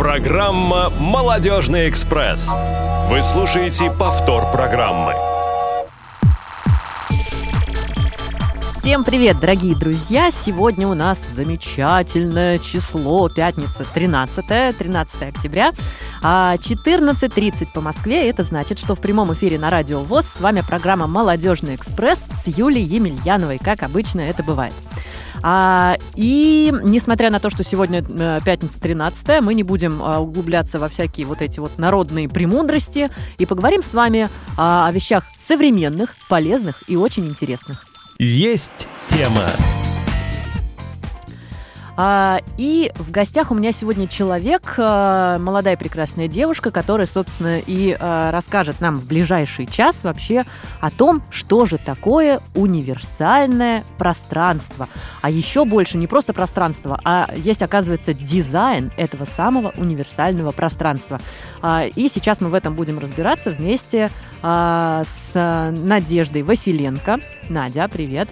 Программа «Молодежный экспресс». Вы слушаете повтор программы. Всем привет, дорогие друзья! Сегодня у нас замечательное число, пятница, 13, 13 октября. 14.30 а по Москве. Это значит, что в прямом эфире на Радио ВОЗ с вами программа «Молодежный экспресс» с Юлией Емельяновой, как обычно это бывает. А, и несмотря на то, что сегодня э, пятница 13 мы не будем а, углубляться во всякие вот эти вот народные премудрости и поговорим с вами а, о вещах современных, полезных и очень интересных. Есть тема. А, и в гостях у меня сегодня человек, а, молодая прекрасная девушка, которая, собственно, и а, расскажет нам в ближайший час вообще о том, что же такое универсальное пространство. А еще больше не просто пространство, а есть, оказывается, дизайн этого самого универсального пространства. И сейчас мы в этом будем разбираться вместе с Надеждой Василенко. Надя, привет.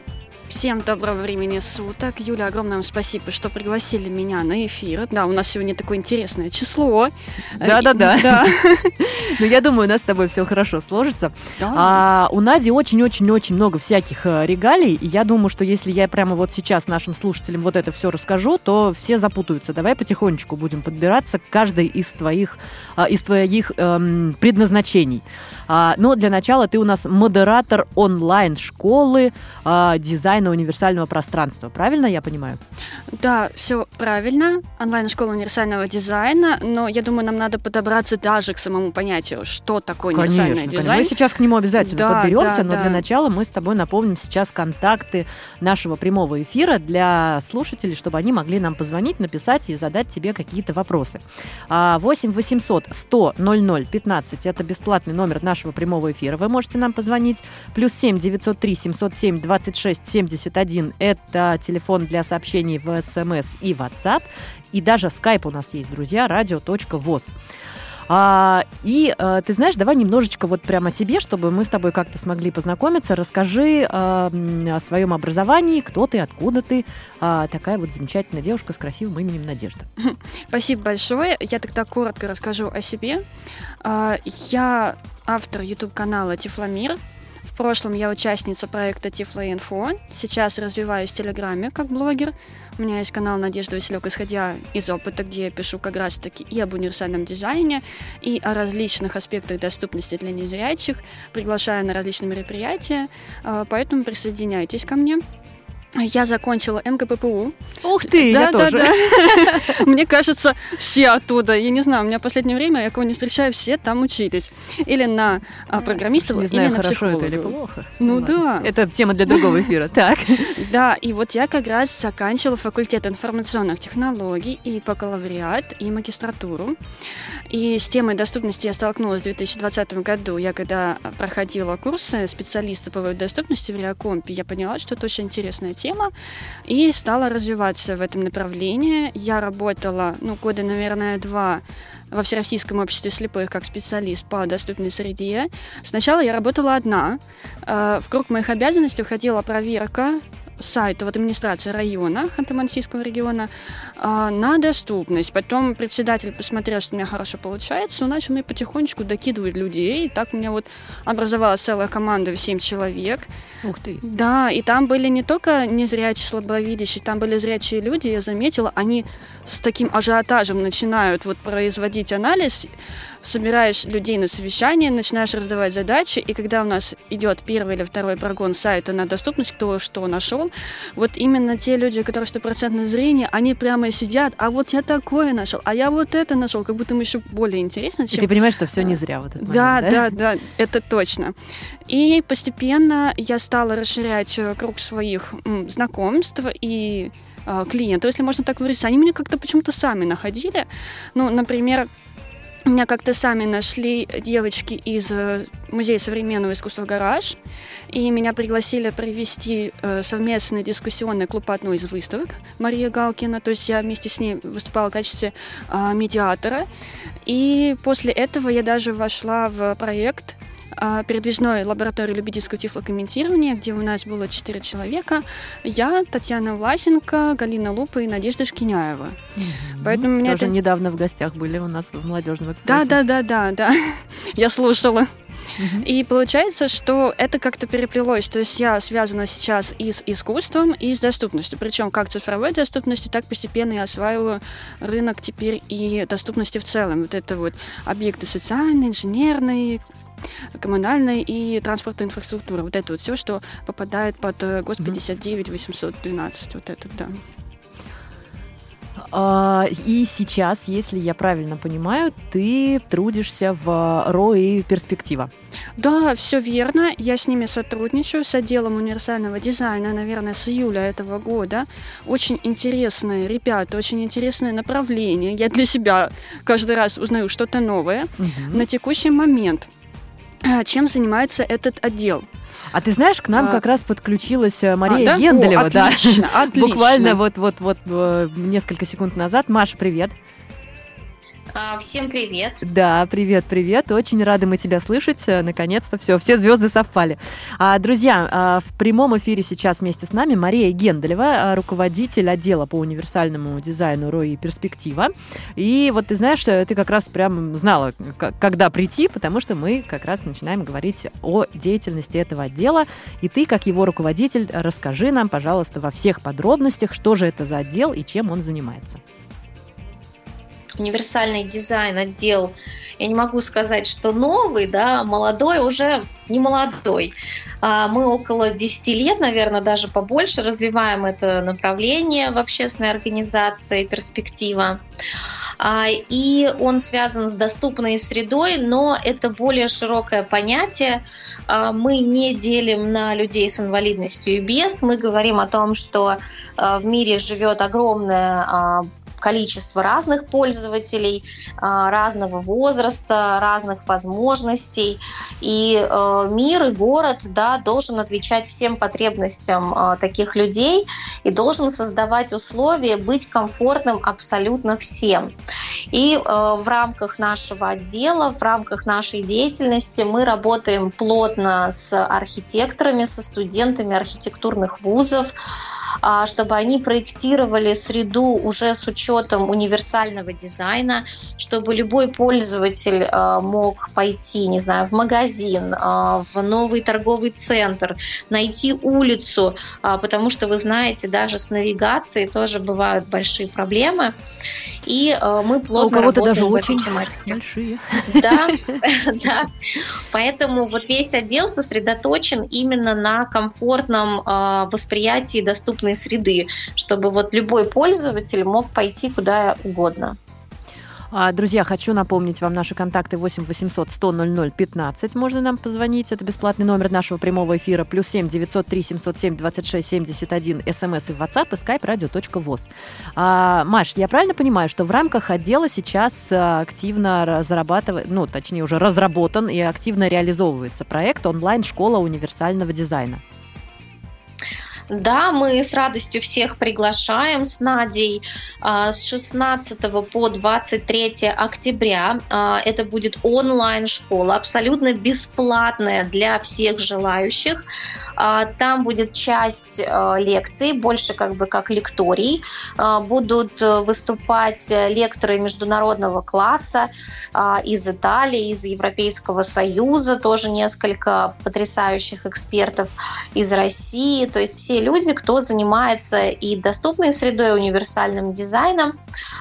Всем доброго времени суток. Юля, огромное вам спасибо, что пригласили меня на эфир. Да, у нас сегодня такое интересное число. Да-да-да. Да. Но я думаю, у нас с тобой все хорошо сложится. А, у Нади очень-очень-очень много всяких э, регалий. И я думаю, что если я прямо вот сейчас нашим слушателям вот это все расскажу, то все запутаются. Давай потихонечку будем подбираться к каждой из твоих, а, из твоих эм, предназначений. А, но для начала ты у нас модератор онлайн-школы а, дизайна универсального пространства. Правильно я понимаю? Да, все правильно. Онлайн-школа универсального дизайна, но я думаю, нам надо подобраться даже к самому понятию, что такое конечно, универсальный конечно. дизайн. Мы сейчас к нему обязательно да, подберемся, да, но да. для начала мы с тобой напомним сейчас контакты нашего прямого эфира для слушателей, чтобы они могли нам позвонить, написать и задать тебе какие-то вопросы. 8 800 100 00 15 это бесплатный номер нашего нашего прямого эфира. Вы можете нам позвонить. Плюс 7 903 707 26 71. Это телефон для сообщений в СМС и WhatsApp. И даже скайп у нас есть, друзья, радио.воз. А, и а, ты знаешь, давай немножечко вот прямо тебе, чтобы мы с тобой как-то смогли познакомиться. Расскажи а, о своем образовании, кто ты, откуда ты. А, такая вот замечательная девушка с красивым именем Надежда. Спасибо большое. Я тогда коротко расскажу о себе. А, я автор YouTube-канала Тифломир. В прошлом я участница проекта Тифлоинфо. Сейчас развиваюсь в Телеграме как блогер. У меня есть канал Надежда Василек, исходя из опыта, где я пишу как раз-таки и об универсальном дизайне, и о различных аспектах доступности для незрячих. Приглашаю на различные мероприятия, а, поэтому присоединяйтесь ко мне. Я закончила МКППУ. Ух ты, да, я да, тоже. Да. Мне кажется, все оттуда. Я не знаю, у меня в последнее время, я кого не встречаю, все там учились. Или на а, программистов, не знаю, или на хорошо это или плохо. Ну, ну да. Это тема для другого эфира. Так. Да, и вот я как раз заканчивала факультет информационных технологий и бакалавриат, и магистратуру. И с темой доступности я столкнулась в 2020 году. Я когда проходила курсы специалиста по доступности в Реакомпе, я поняла, что это очень интересная тема, и стала развиваться в этом направлении. Я работала, ну, года, наверное, два во Всероссийском обществе слепых как специалист по доступной среде. Сначала я работала одна. Э, в круг моих обязанностей входила проверка сайта в администрации района Ханты-Мансийского региона а, на доступность. Потом председатель посмотрел, что у меня хорошо получается, он начал мне потихонечку докидывать людей. И так у меня вот образовалась целая команда в 7 человек. Ух ты! Да, и там были не только незрячие, слабовидящие, там были зрячие люди, я заметила, они с таким ажиотажем начинают вот производить анализ, собираешь людей на совещание, начинаешь раздавать задачи, и когда у нас идет первый или второй прогон сайта на доступность, кто что нашел, вот именно те люди, которые стопроцентное зрение, они прямо сидят, а вот я такое нашел, а я вот это нашел, как будто им еще более интересно, чем... И ты понимаешь, что все не зря вот момент, да, да, да, да, это точно. И постепенно я стала расширять э, круг своих знакомств и э, клиентов, если можно так выразиться. Они меня как-то почему-то сами находили. Ну, например, меня как-то сами нашли девочки из э, Музея современного искусства «Гараж», и меня пригласили провести э, совместный дискуссионный клуб по одной из выставок Мария Галкина, то есть я вместе с ней выступала в качестве э, медиатора, и после этого я даже вошла в проект а, передвижной лаборатории любительского тифлокомментирования, где у нас было четыре человека. Я, Татьяна Власенко, Галина Лупа и Надежда Шкиняева. Mm-hmm. Поэтому Тоже это... недавно в гостях были у нас в молодежном экспрессе. Да, да, да, да, да. Я слушала. И получается, что это как-то переплелось. То есть я связана сейчас и с искусством, и с доступностью. Причем как цифровой доступностью, так постепенно я осваиваю рынок теперь и доступности в целом. Вот это вот объекты социальные, инженерные, коммунальной и транспортной инфраструктуры. Вот это вот все, что попадает под э, ГОСТ 59 812. Вот это, да. А, и сейчас, если я правильно понимаю, ты трудишься в РО и перспектива. Да, все верно. Я с ними сотрудничаю, с отделом универсального дизайна, наверное, с июля этого года. Очень интересные ребята, очень интересное направление. Я для себя каждый раз узнаю что-то новое. Угу. На текущий момент чем занимается этот отдел? А ты знаешь, к нам а... как раз подключилась э, Мария а, да? Генделева, О, отлично, да, отлично. буквально вот-вот-вот э, несколько секунд назад. Маша, привет. А, всем привет. Да, привет, привет. Очень рады мы тебя слышать. Э, наконец-то все, все звезды совпали. А, друзья, а, в прямом эфире сейчас вместе с нами Мария Генделева, руководитель отдела по универсальному дизайну РОИ Перспектива. И вот ты знаешь, э, ты как раз прям знала, когда прийти, потому что мы как раз начинаем говорить о деятельности этого отдела. И ты, как его руководитель, расскажи нам, пожалуйста, во всех подробностях, что же это за отдел и чем он занимается универсальный дизайн отдел, я не могу сказать, что новый, да, молодой уже не молодой. А, мы около 10 лет, наверное, даже побольше развиваем это направление в общественной организации «Перспектива». А, и он связан с доступной средой, но это более широкое понятие. А, мы не делим на людей с инвалидностью и без. Мы говорим о том, что в мире живет огромное количество разных пользователей, а, разного возраста, разных возможностей. И э, мир и город да, должен отвечать всем потребностям а, таких людей и должен создавать условия быть комфортным абсолютно всем. И э, в рамках нашего отдела, в рамках нашей деятельности мы работаем плотно с архитекторами, со студентами архитектурных вузов, чтобы они проектировали среду уже с учетом универсального дизайна, чтобы любой пользователь а, мог пойти, не знаю, в магазин, а, в новый торговый центр, найти улицу, потому что вы знаете, даже с навигацией тоже бывают большие проблемы. И мы плотно а у кого-то даже очень большие. Да, да. Поэтому вот весь отдел сосредоточен именно на комфортном восприятии доступности доступной среды, чтобы вот любой пользователь мог пойти куда угодно. А, друзья, хочу напомнить вам наши контакты 8 800 100 00 15. Можно нам позвонить. Это бесплатный номер нашего прямого эфира. Плюс 7 903 707 26 71. СМС и WhatsApp и skype radio.voz. А, Маш, я правильно понимаю, что в рамках отдела сейчас а, активно разрабатывает, ну, точнее, уже разработан и активно реализовывается проект онлайн-школа универсального дизайна? Да, мы с радостью всех приглашаем с Надей а, с 16 по 23 октября. А, это будет онлайн-школа, абсолютно бесплатная для всех желающих. А, там будет часть лекций, больше как бы как лекторий. Будут выступать лекторы международного класса из Италии, из Европейского Союза, тоже несколько потрясающих экспертов из России. То есть все люди, кто занимается и доступной средой, универсальным дизайном,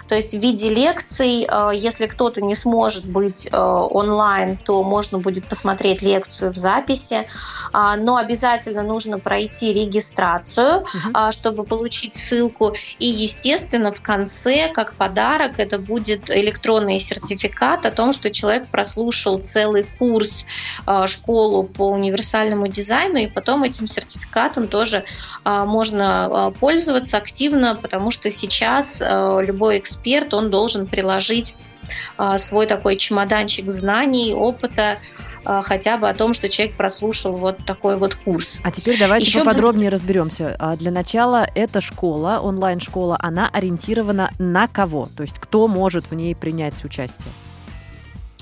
то есть в виде лекций, э, если кто-то не сможет быть э, онлайн, то можно будет посмотреть лекцию в записи, а, но обязательно нужно пройти регистрацию, угу. чтобы получить ссылку, и, естественно, в конце, как подарок, это будет электронный сертификат о том, что человек прослушал целый курс э, школу по универсальному дизайну, и потом этим сертификатом тоже можно а, пользоваться активно, потому что сейчас а, любой эксперт, он должен приложить свой такой чемоданчик знаний, опыта, хотя бы о том, что человек прослушал вот такой вот курс. А теперь давайте Еще поподробнее бы... разберемся. Для начала эта школа, онлайн-школа, она ориентирована на кого? То есть кто может в ней принять участие?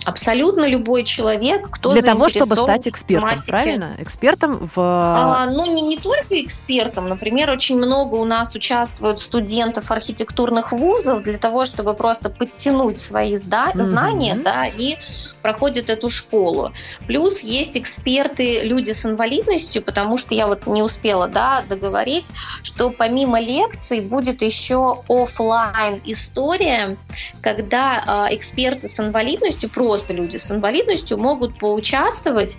Абсолютно любой человек, кто Для того, чтобы стать экспертом, правильно? Экспертом в... А, ну, не, не только экспертом. Например, очень много у нас участвуют студентов архитектурных вузов для того, чтобы просто подтянуть свои зда- mm-hmm. знания, да, и проходят эту школу. Плюс есть эксперты, люди с инвалидностью, потому что я вот не успела да, договорить, что помимо лекций будет еще офлайн история, когда э, эксперты с инвалидностью, просто люди с инвалидностью могут поучаствовать,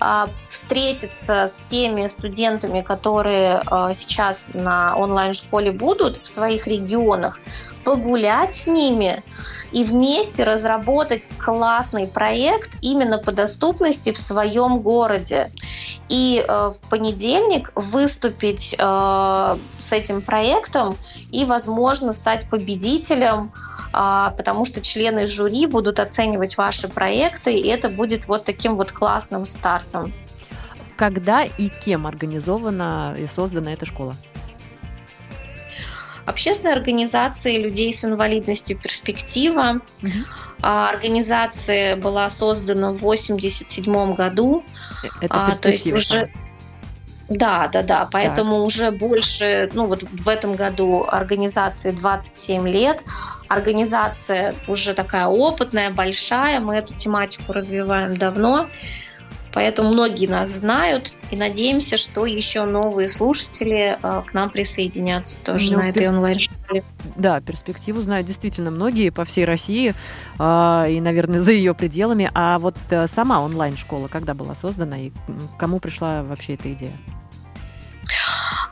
э, встретиться с теми студентами, которые э, сейчас на онлайн-школе будут в своих регионах, погулять с ними, и вместе разработать классный проект именно по доступности в своем городе. И э, в понедельник выступить э, с этим проектом и, возможно, стать победителем э, потому что члены жюри будут оценивать ваши проекты, и это будет вот таким вот классным стартом. Когда и кем организована и создана эта школа? Общественной организации людей с инвалидностью «Перспектива». Угу. Организация была создана в 1987 году. Это а, то есть уже... Да, да, да. Поэтому так. уже больше, ну вот в этом году организации 27 лет. Организация уже такая опытная, большая. Мы эту тематику развиваем давно. Поэтому многие нас знают и надеемся, что еще новые слушатели э, к нам присоединятся тоже ну, на этой онлайн-школе. Да, перспективу знают действительно многие по всей России э, и, наверное, за ее пределами. А вот э, сама онлайн-школа когда была создана и кому пришла вообще эта идея?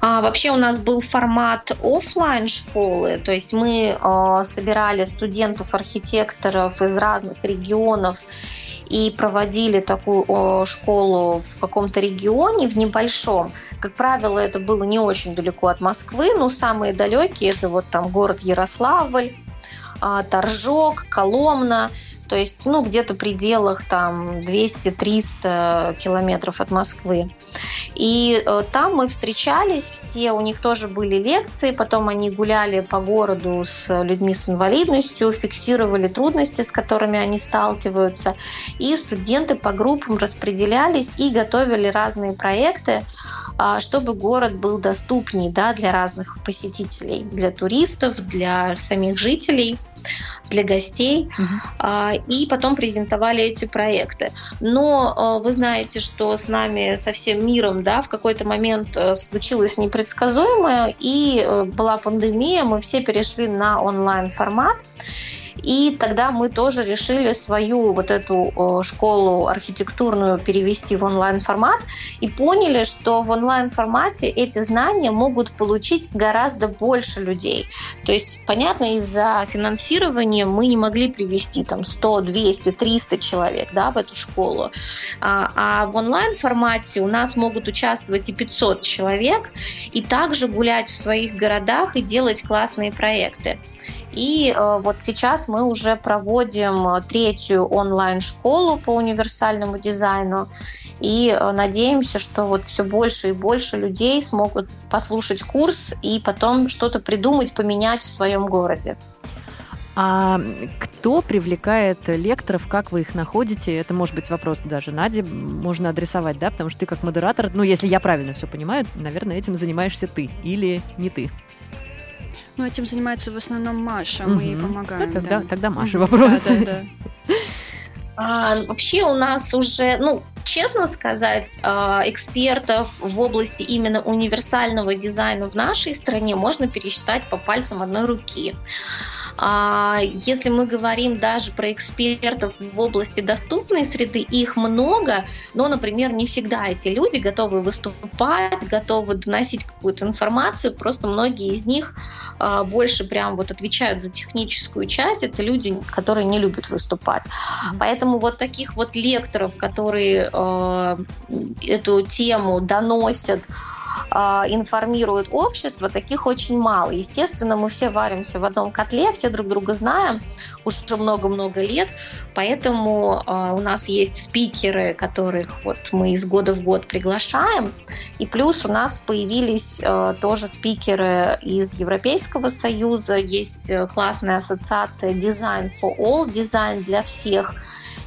А, вообще у нас был формат офлайн школы, то есть мы э, собирали студентов-архитекторов из разных регионов и проводили такую школу в каком-то регионе, в небольшом. Как правило, это было не очень далеко от Москвы, но самые далекие это вот там город Ярославль, а, Торжок, Коломна. То есть, ну, где-то в пределах там 200-300 километров от Москвы. И э, там мы встречались все, у них тоже были лекции, потом они гуляли по городу с людьми с инвалидностью, фиксировали трудности, с которыми они сталкиваются. И студенты по группам распределялись и готовили разные проекты, э, чтобы город был доступнее да, для разных посетителей, для туристов, для самих жителей для гостей, uh-huh. и потом презентовали эти проекты. Но а, вы знаете, что с нами, со всем миром, да, в какой-то момент э, случилось непредсказуемое, и э, была пандемия, мы все перешли на онлайн-формат. И тогда мы тоже решили свою вот эту школу архитектурную перевести в онлайн-формат и поняли, что в онлайн-формате эти знания могут получить гораздо больше людей. То есть, понятно, из-за финансирования мы не могли привести там 100, 200, 300 человек да, в эту школу. А, а в онлайн-формате у нас могут участвовать и 500 человек, и также гулять в своих городах и делать классные проекты. И э, вот сейчас мы уже проводим э, третью онлайн-школу по универсальному дизайну. И э, надеемся, что вот все больше и больше людей смогут послушать курс и потом что-то придумать, поменять в своем городе. А кто привлекает лекторов, как вы их находите? Это может быть вопрос даже Наде, можно адресовать, да, потому что ты как модератор, ну, если я правильно все понимаю, наверное, этим занимаешься ты или не ты. Ну, этим занимается в основном Маша, мы ей помогаем. Да, тогда, да. тогда Маша вопрос. Да, да, да. А, вообще у нас уже, ну, честно сказать, а, экспертов в области именно универсального дизайна в нашей стране можно пересчитать по пальцам одной руки. А, если мы говорим даже про экспертов в области доступной среды, их много, но, например, не всегда эти люди готовы выступать, готовы доносить какую-то информацию, просто многие из них а, больше прям вот отвечают за техническую часть, это люди, которые не любят выступать. Поэтому вот таких вот лекторов, которые э, эту тему доносят, а, информируют общество, таких очень мало. Естественно, мы все варимся в одном котле, все друг друга знаем уже много-много лет, поэтому а, у нас есть спикеры, которых вот мы из года в год приглашаем, и плюс у нас появились а, тоже спикеры из Европейского Союза, есть э, классная ассоциация Design for All, дизайн для всех,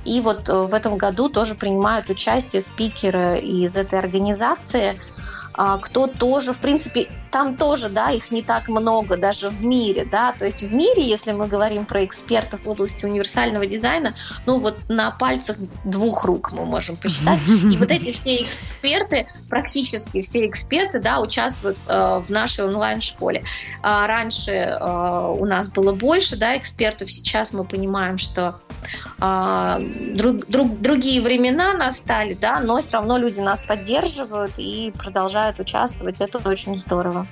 И вот в этом году тоже принимают участие спикеры из этой организации – кто тоже, в принципе, там тоже, да, их не так много даже в мире, да, то есть в мире, если мы говорим про экспертов в области универсального дизайна, ну вот на пальцах двух рук мы можем посчитать, и вот эти все эксперты, практически все эксперты, да, участвуют э, в нашей онлайн-школе. А раньше э, у нас было больше, да, экспертов, сейчас мы понимаем, что э, друг, друг, другие времена настали, да, но все равно люди нас поддерживают и продолжают продолжают участвовать. Это очень здорово.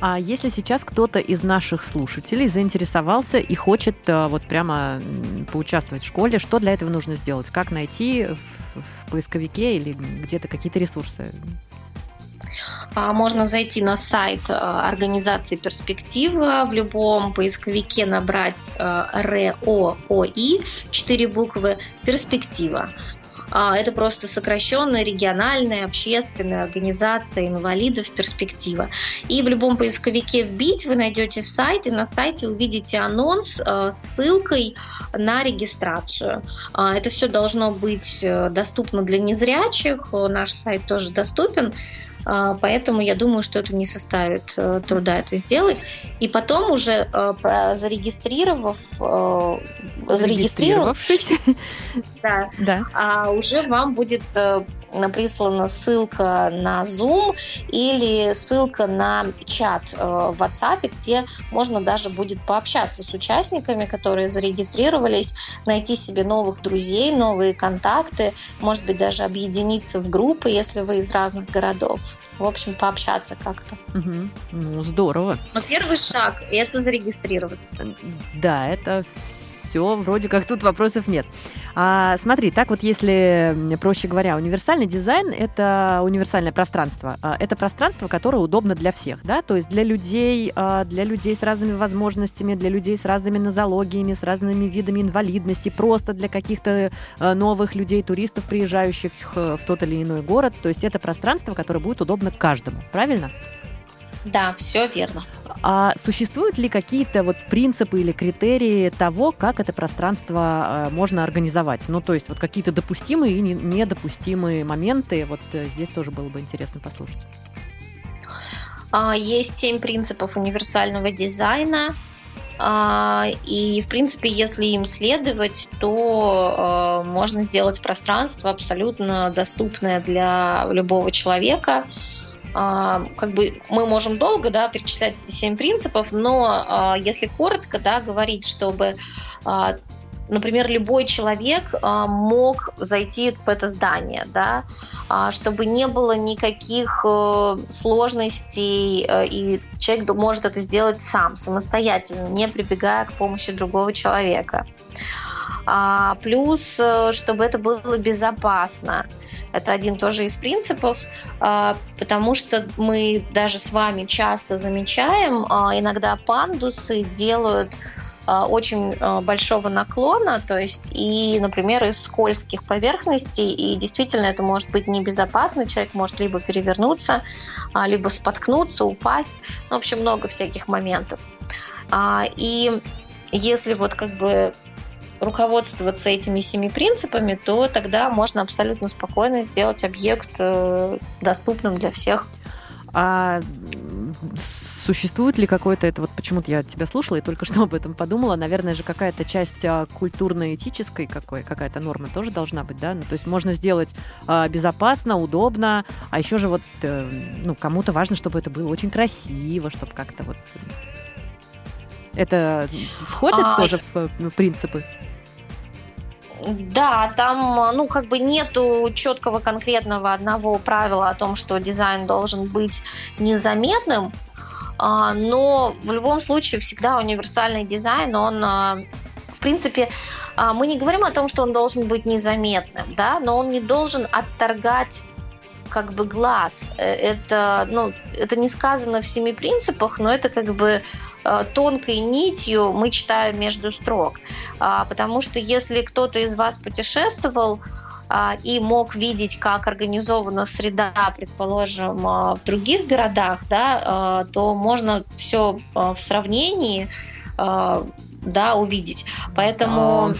А если сейчас кто-то из наших слушателей заинтересовался и хочет э, вот прямо поучаствовать в школе, что для этого нужно сделать? Как найти в поисковике или где-то какие-то ресурсы? А, можно зайти на сайт э, организации «Перспектива», в любом поисковике набрать э, РООИ, четыре буквы «Перспектива». А, это просто сокращенная региональная общественная организация инвалидов «Перспектива». И в любом поисковике вбить вы найдете сайт, и на сайте увидите анонс э, с ссылкой на регистрацию. А, это все должно быть доступно для незрячих, наш сайт тоже доступен. А, поэтому я думаю, что это не составит э, труда это сделать. И потом уже э, зарегистрировав, э, зарегистрировавшись, да, да. А уже вам будет прислана ссылка на Zoom или ссылка на чат в WhatsApp, где можно даже будет пообщаться с участниками, которые зарегистрировались, найти себе новых друзей, новые контакты, может быть, даже объединиться в группы, если вы из разных городов в общем, пообщаться как-то. Угу. Ну, здорово. Но первый шаг – это зарегистрироваться. Да, это все, вроде как тут вопросов нет. А, смотри, так вот, если, проще говоря, универсальный дизайн – это универсальное пространство. А, это пространство, которое удобно для всех, да, то есть для людей, а, для людей с разными возможностями, для людей с разными нозологиями, с разными видами инвалидности, просто для каких-то а, новых людей, туристов, приезжающих в тот или иной город. То есть это пространство, которое будет удобно каждому, правильно? Да, все верно. А существуют ли какие-то вот принципы или критерии того, как это пространство э, можно организовать? Ну, то есть вот какие-то допустимые и недопустимые моменты. Вот э, здесь тоже было бы интересно послушать. А, есть семь принципов универсального дизайна. А, и, в принципе, если им следовать, то можно сделать пространство абсолютно доступное для любого человека – а, как бы мы можем долго да, перечислять эти семь принципов, но а, если коротко да, говорить, чтобы а, например, любой человек мог зайти в это здание, да, чтобы не было никаких э, сложностей, э, и человек может это сделать сам, самостоятельно, не прибегая к помощи другого человека. Плюс, э, чтобы это было безопасно. Это один тоже из принципов, а, потому что мы даже с вами часто замечаем, а, иногда пандусы делают а, очень большого наклона, то есть и, например, из скользких поверхностей, и действительно это может быть небезопасно, человек может либо перевернуться, либо споткнуться, упасть, ну, в общем, много всяких моментов. И если вот как бы руководствоваться этими семи принципами, то тогда можно абсолютно спокойно сделать объект э, доступным для всех. А существует ли какой-то, это вот почему-то я тебя слушала и только что об этом подумала, наверное же какая-то часть а, культурно-этической какой, какая-то норма тоже должна быть, да? Ну, то есть можно сделать а, безопасно, удобно, а еще же вот, э, ну, кому-то важно, чтобы это было очень красиво, чтобы как-то вот... Это входит а... тоже в, в принципы? Да, там, ну, как бы нету четкого конкретного одного правила о том, что дизайн должен быть незаметным, а, но в любом случае всегда универсальный дизайн, он, а, в принципе, а, мы не говорим о том, что он должен быть незаметным, да, но он не должен отторгать как бы глаз. Э, это, ну, это не сказано в семи принципах, но это как бы э, тонкой нитью мы читаем между строк. А, потому что если кто-то из вас путешествовал, а, и мог видеть, как организована среда, предположим, а, в других городах, да, то можно все в сравнении да, увидеть. Поэтому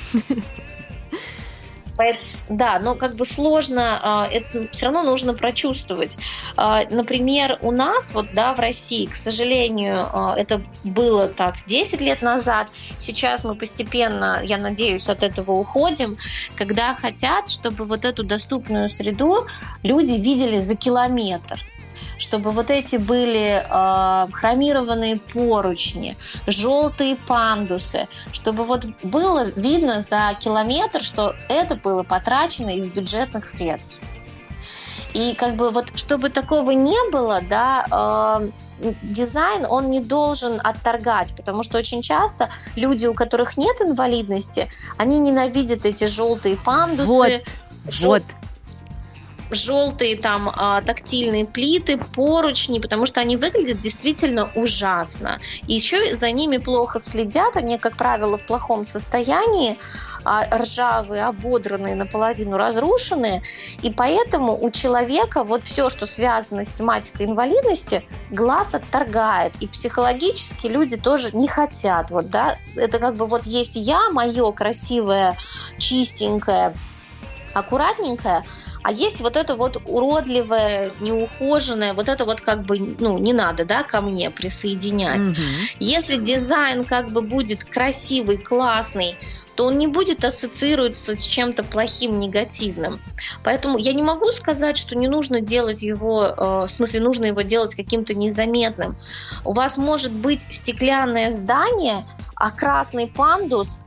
Да, но как бы сложно, а, это все равно нужно прочувствовать. А, например, у нас вот, да, в России, к сожалению, а, это было так 10 лет назад. Сейчас мы постепенно, я надеюсь, от этого уходим, когда хотят, чтобы вот эту доступную среду люди видели за километр чтобы вот эти были э, хромированные поручни, желтые пандусы, чтобы вот было видно за километр, что это было потрачено из бюджетных средств. И как бы вот, чтобы такого не было, да, э, дизайн, он не должен отторгать, потому что очень часто люди, у которых нет инвалидности, они ненавидят эти желтые пандусы. Вот, жел... вот желтые там а, тактильные плиты, поручни, потому что они выглядят действительно ужасно. И еще за ними плохо следят, они, как правило, в плохом состоянии, а, ржавые, ободранные, наполовину разрушенные, и поэтому у человека вот все, что связано с тематикой инвалидности, глаз отторгает, и психологически люди тоже не хотят, вот, да, это как бы вот есть я, мое красивое, чистенькое, аккуратненькое, а есть вот это вот уродливое, неухоженное, вот это вот как бы, ну, не надо, да, ко мне присоединять. Угу. Если дизайн как бы будет красивый, классный, то он не будет ассоциироваться с чем-то плохим, негативным. Поэтому я не могу сказать, что не нужно делать его, э, в смысле, нужно его делать каким-то незаметным. У вас может быть стеклянное здание, а красный пандус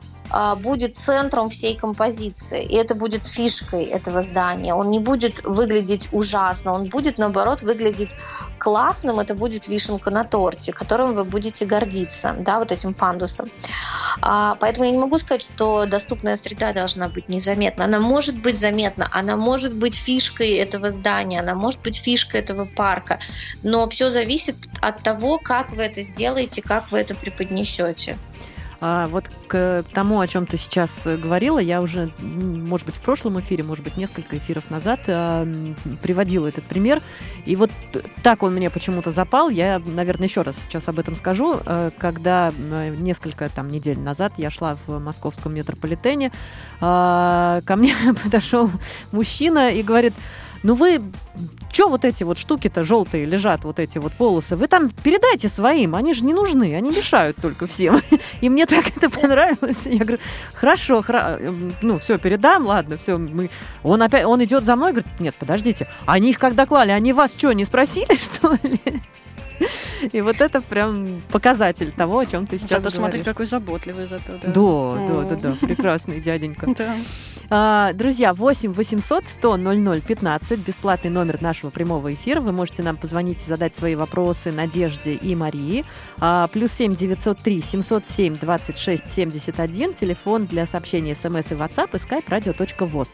будет центром всей композиции. И это будет фишкой этого здания. Он не будет выглядеть ужасно, он будет, наоборот, выглядеть классным. Это будет вишенка на торте, которым вы будете гордиться, да, вот этим пандусом. А, поэтому я не могу сказать, что доступная среда должна быть незаметна. Она может быть заметна, она может быть фишкой этого здания, она может быть фишкой этого парка, но все зависит от того, как вы это сделаете, как вы это преподнесете. А вот к тому, о чем ты сейчас говорила, я уже, может быть, в прошлом эфире, может быть, несколько эфиров назад э, приводила этот пример. И вот так он мне почему-то запал. Я, наверное, еще раз сейчас об этом скажу. Э, когда несколько там недель назад я шла в московском метрополитене, э, ко мне подошел мужчина и говорит, ну вы что вот эти вот штуки-то желтые лежат, вот эти вот полосы, вы там передайте своим, они же не нужны, они мешают только всем. И мне так это понравилось. Я говорю, хорошо, хра... ну все, передам, ладно, все. Мы... Он опять, он идет за мной, говорит, нет, подождите, они их когда клали, они вас что, не спросили, что ли? И вот это прям показатель того, о чем ты сейчас Зато смотри, какой заботливый зато, да. Да, да, да, да, прекрасный дяденька. Да. А, друзья, 8 800 100 00 15, бесплатный номер нашего прямого эфира. Вы можете нам позвонить и задать свои вопросы Надежде и Марии. А, плюс 7 903 707 26 71, телефон для сообщений смс и WhatsApp и skype radio.voz.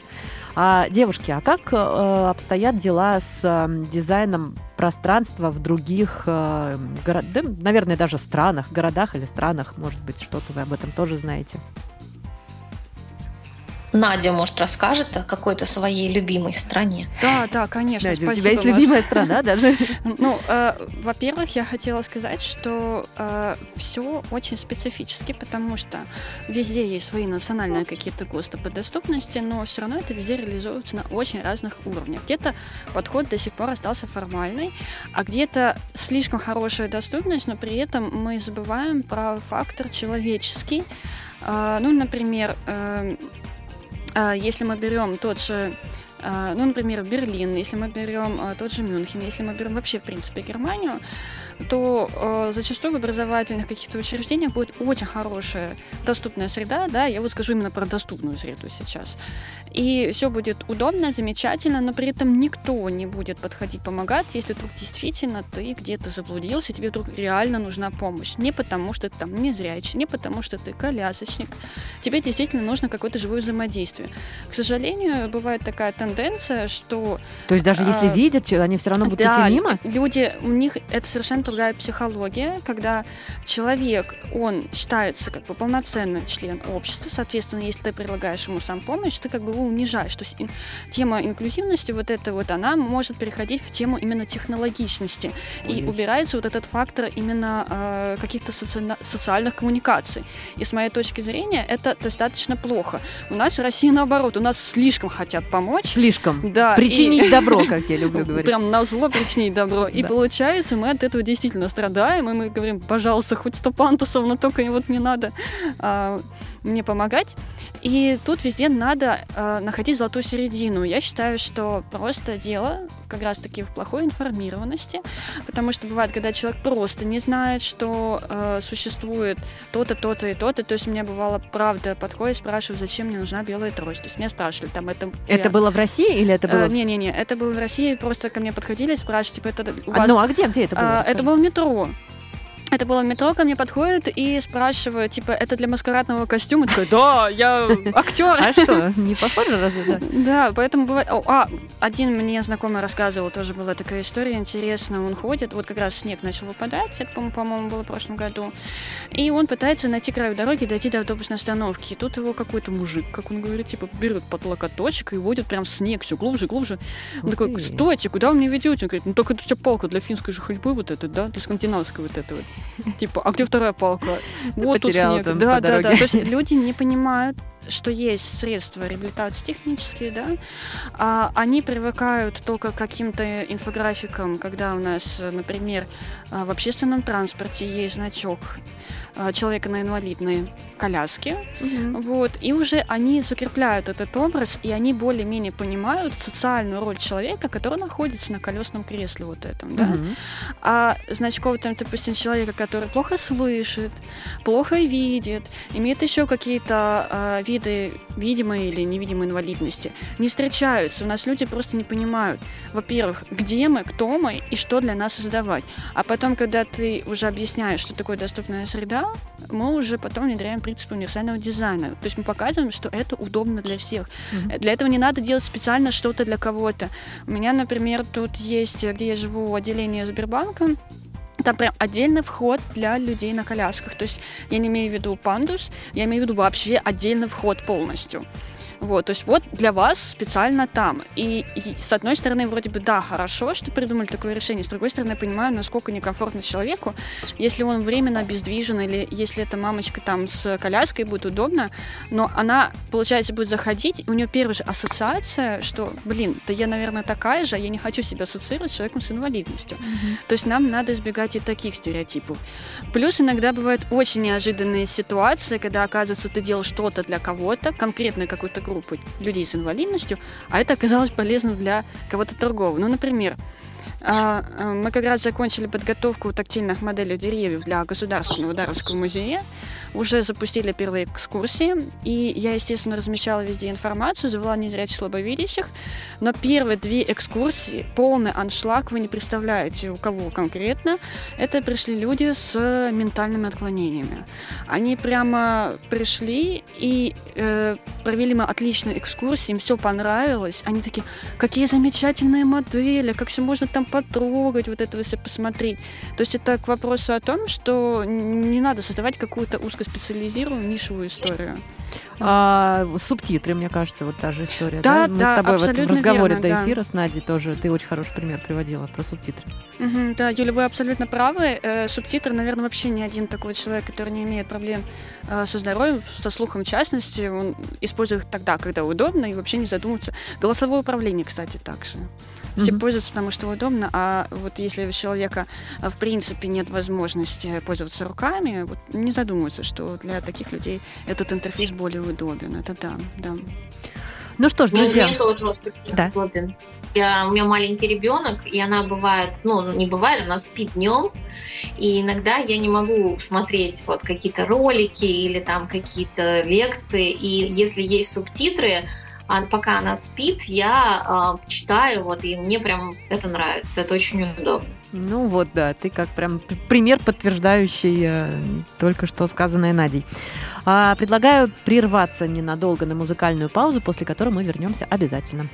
А, девушки, а как э, обстоят дела с э, дизайном пространства в других э, городах, да, наверное, даже странах, городах или странах? Может быть, что-то вы об этом тоже знаете? Надя, может, расскажет о какой-то своей любимой стране. Да, да, конечно. Надя, у тебя есть любимая страна даже? Ну, э, во-первых, я хотела сказать, что э, все очень специфически, потому что везде есть свои национальные какие-то ГОСТы по доступности, но все равно это везде реализуется на очень разных уровнях. Где-то подход до сих пор остался формальный, а где-то слишком хорошая доступность, но при этом мы забываем про фактор человеческий. Э, ну, например, э, если мы берем тот же а, ну, например, Берлин, если мы берем а, тот же Мюнхен, если мы берем вообще, в принципе, Германию, то э, зачастую в образовательных каких-то учреждениях будет очень хорошая доступная среда, да, я вот скажу именно про доступную среду сейчас. И все будет удобно, замечательно, но при этом никто не будет подходить помогать, если вдруг действительно ты где-то заблудился, тебе вдруг реально нужна помощь. Не потому, что ты там не зрячий, не потому, что ты колясочник. Тебе действительно нужно какое-то живое взаимодействие. К сожалению, бывает такая тенденция, что... То есть даже если а, видят, они все равно будут да, идти мимо? люди, у них это совершенно другая психология, когда человек, он считается как бы полноценный член общества, соответственно, если ты предлагаешь ему сам помощь, ты как бы его унижаешь. То есть тема инклюзивности, вот эта вот, она может переходить в тему именно технологичности. Ой. И убирается вот этот фактор именно э, каких-то соци... социальных коммуникаций. И с моей точки зрения, это достаточно плохо. У нас в России наоборот, у нас слишком хотят помочь. Слишком. Да. Причинить и... добро, как я люблю говорить. Прям на зло причинить добро. И получается, мы от этого действительно страдаем, и мы говорим, пожалуйста, хоть сто пантусов, но только вот не надо а, мне помогать. И тут везде надо э, находить золотую середину. Я считаю, что просто дело как раз-таки в плохой информированности, потому что бывает, когда человек просто не знает, что э, существует то-то, то-то и то-то. То есть у меня бывало, правда, подходит, спрашиваю, зачем мне нужна белая трость. То есть меня спрашивали, там, это... Это было в России или это было... Не-не-не, э, это было в России, просто ко мне подходили, спрашивали, типа, это у а, вас... Ну, а где, где это было? А, это было в метро. Это было метро, ко мне подходит и спрашивают, типа, это для маскарадного костюма? Такой, да, я актер. А что, не похоже разве, да? Да, поэтому бывает... А, один мне знакомый рассказывал, тоже была такая история интересная. Он ходит, вот как раз снег начал выпадать, это, по-моему, было в прошлом году, и он пытается найти краю дороги, дойти до автобусной остановки. И тут его какой-то мужик, как он говорит, типа, берет под локоточек и водит прям в снег все глубже, глубже. Он такой, стойте, куда вы меня ведете? Он говорит, ну только это у тебя палка для финской же ходьбы вот эта, да, для скандинавской вот этой вот. Типа, а где вторая палка? Вот тут снег. Да, да, да. То есть люди не понимают, что есть средства реабилитации технические, да, а они привыкают только к каким-то инфографикам, когда у нас, например, в общественном транспорте есть значок а, человека на инвалидной коляске, угу. вот, и уже они закрепляют этот образ, и они более-менее понимают социальную роль человека, который находится на колесном кресле вот этом, да, угу. а значков там, допустим, человека, который плохо слышит, плохо видит, имеет еще какие-то э, виды видимой или невидимой инвалидности, не встречаются, у нас люди просто не понимают, во-первых, где мы, кто мы и что для нас создавать, а потом, когда ты уже объясняешь, что такое доступная среда, мы уже потом внедряем принципы универсального дизайна. То есть мы показываем, что это удобно для всех. Mm-hmm. Для этого не надо делать специально что-то для кого-то. У меня, например, тут есть, где я живу, отделение Сбербанка. Там прям отдельный вход для людей на колясках. То есть я не имею в виду пандус, я имею в виду вообще отдельный вход полностью. Вот, то есть вот для вас специально там. И, и с одной стороны, вроде бы, да, хорошо, что придумали такое решение. С другой стороны, я понимаю, насколько некомфортно человеку, если он временно обездвижен или если эта мамочка там с коляской будет удобно, но она, получается, будет заходить, у нее первая же ассоциация, что, блин, да я, наверное, такая же, а я не хочу себя ассоциировать с человеком с инвалидностью. Mm-hmm. То есть нам надо избегать и таких стереотипов. Плюс иногда бывают очень неожиданные ситуации, когда, оказывается, ты делал что-то для кого-то, конкретно какую-то группу, группы людей с инвалидностью, а это оказалось полезным для кого-то другого. Ну, например, а, а, мы как раз закончили подготовку тактильных моделей деревьев для Государственного Даровского музея. Уже запустили первые экскурсии. И я, естественно, размещала везде информацию, завела незрячих слабовидящих. Но первые две экскурсии, полный аншлаг, вы не представляете, у кого конкретно. Это пришли люди с ментальными отклонениями. Они прямо пришли и э, провели мы отличную экскурсию, им все понравилось. Они такие, какие замечательные модели, как все можно там потрогать, вот это все посмотреть. То есть это к вопросу о том, что не надо создавать какую-то узкоспециализированную нишевую историю. А, субтитры, мне кажется, вот та же история. Да, да? Мы да, с тобой вот в разговоре верно, до эфира да. с Надей тоже, ты очень хороший пример приводила про субтитры. Угу, да, Юля, вы абсолютно правы. Э, субтитры, наверное, вообще не один такой человек, который не имеет проблем э, со здоровьем, со слухом в частности. Он использует их тогда, когда удобно, и вообще не задумывается. Голосовое управление, кстати, также. Все mm-hmm. пользуются, потому что удобно, а вот если у человека а, в принципе нет возможности пользоваться руками, вот не задумываются, что для таких людей этот интерфейс более удобен. Это да, да. Ну что ж, друзья. Мне тоже да. удобен. Я, у меня маленький ребенок, и она бывает, ну, не бывает, она спит днем, и иногда я не могу смотреть вот какие-то ролики или там какие-то лекции, и если есть субтитры, а пока она спит, я э, читаю, вот, и мне прям это нравится, это очень удобно. Ну вот, да, ты как прям пример, подтверждающий э, только что сказанное Надей. А, предлагаю прерваться ненадолго на музыкальную паузу, после которой мы вернемся обязательно.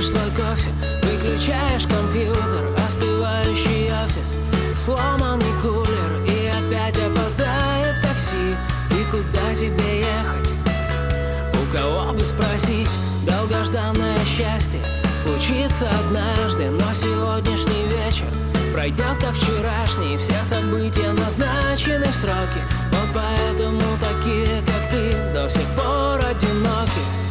Допиваешь свой кофе, выключаешь компьютер Остывающий офис, сломанный кулер И опять опоздает такси. И куда тебе ехать? У кого бы спросить? Долгожданное счастье Случится однажды, но сегодняшний вечер Пройдет как вчерашний, все события назначены в сроки Вот поэтому такие, как ты, до сих пор одиноки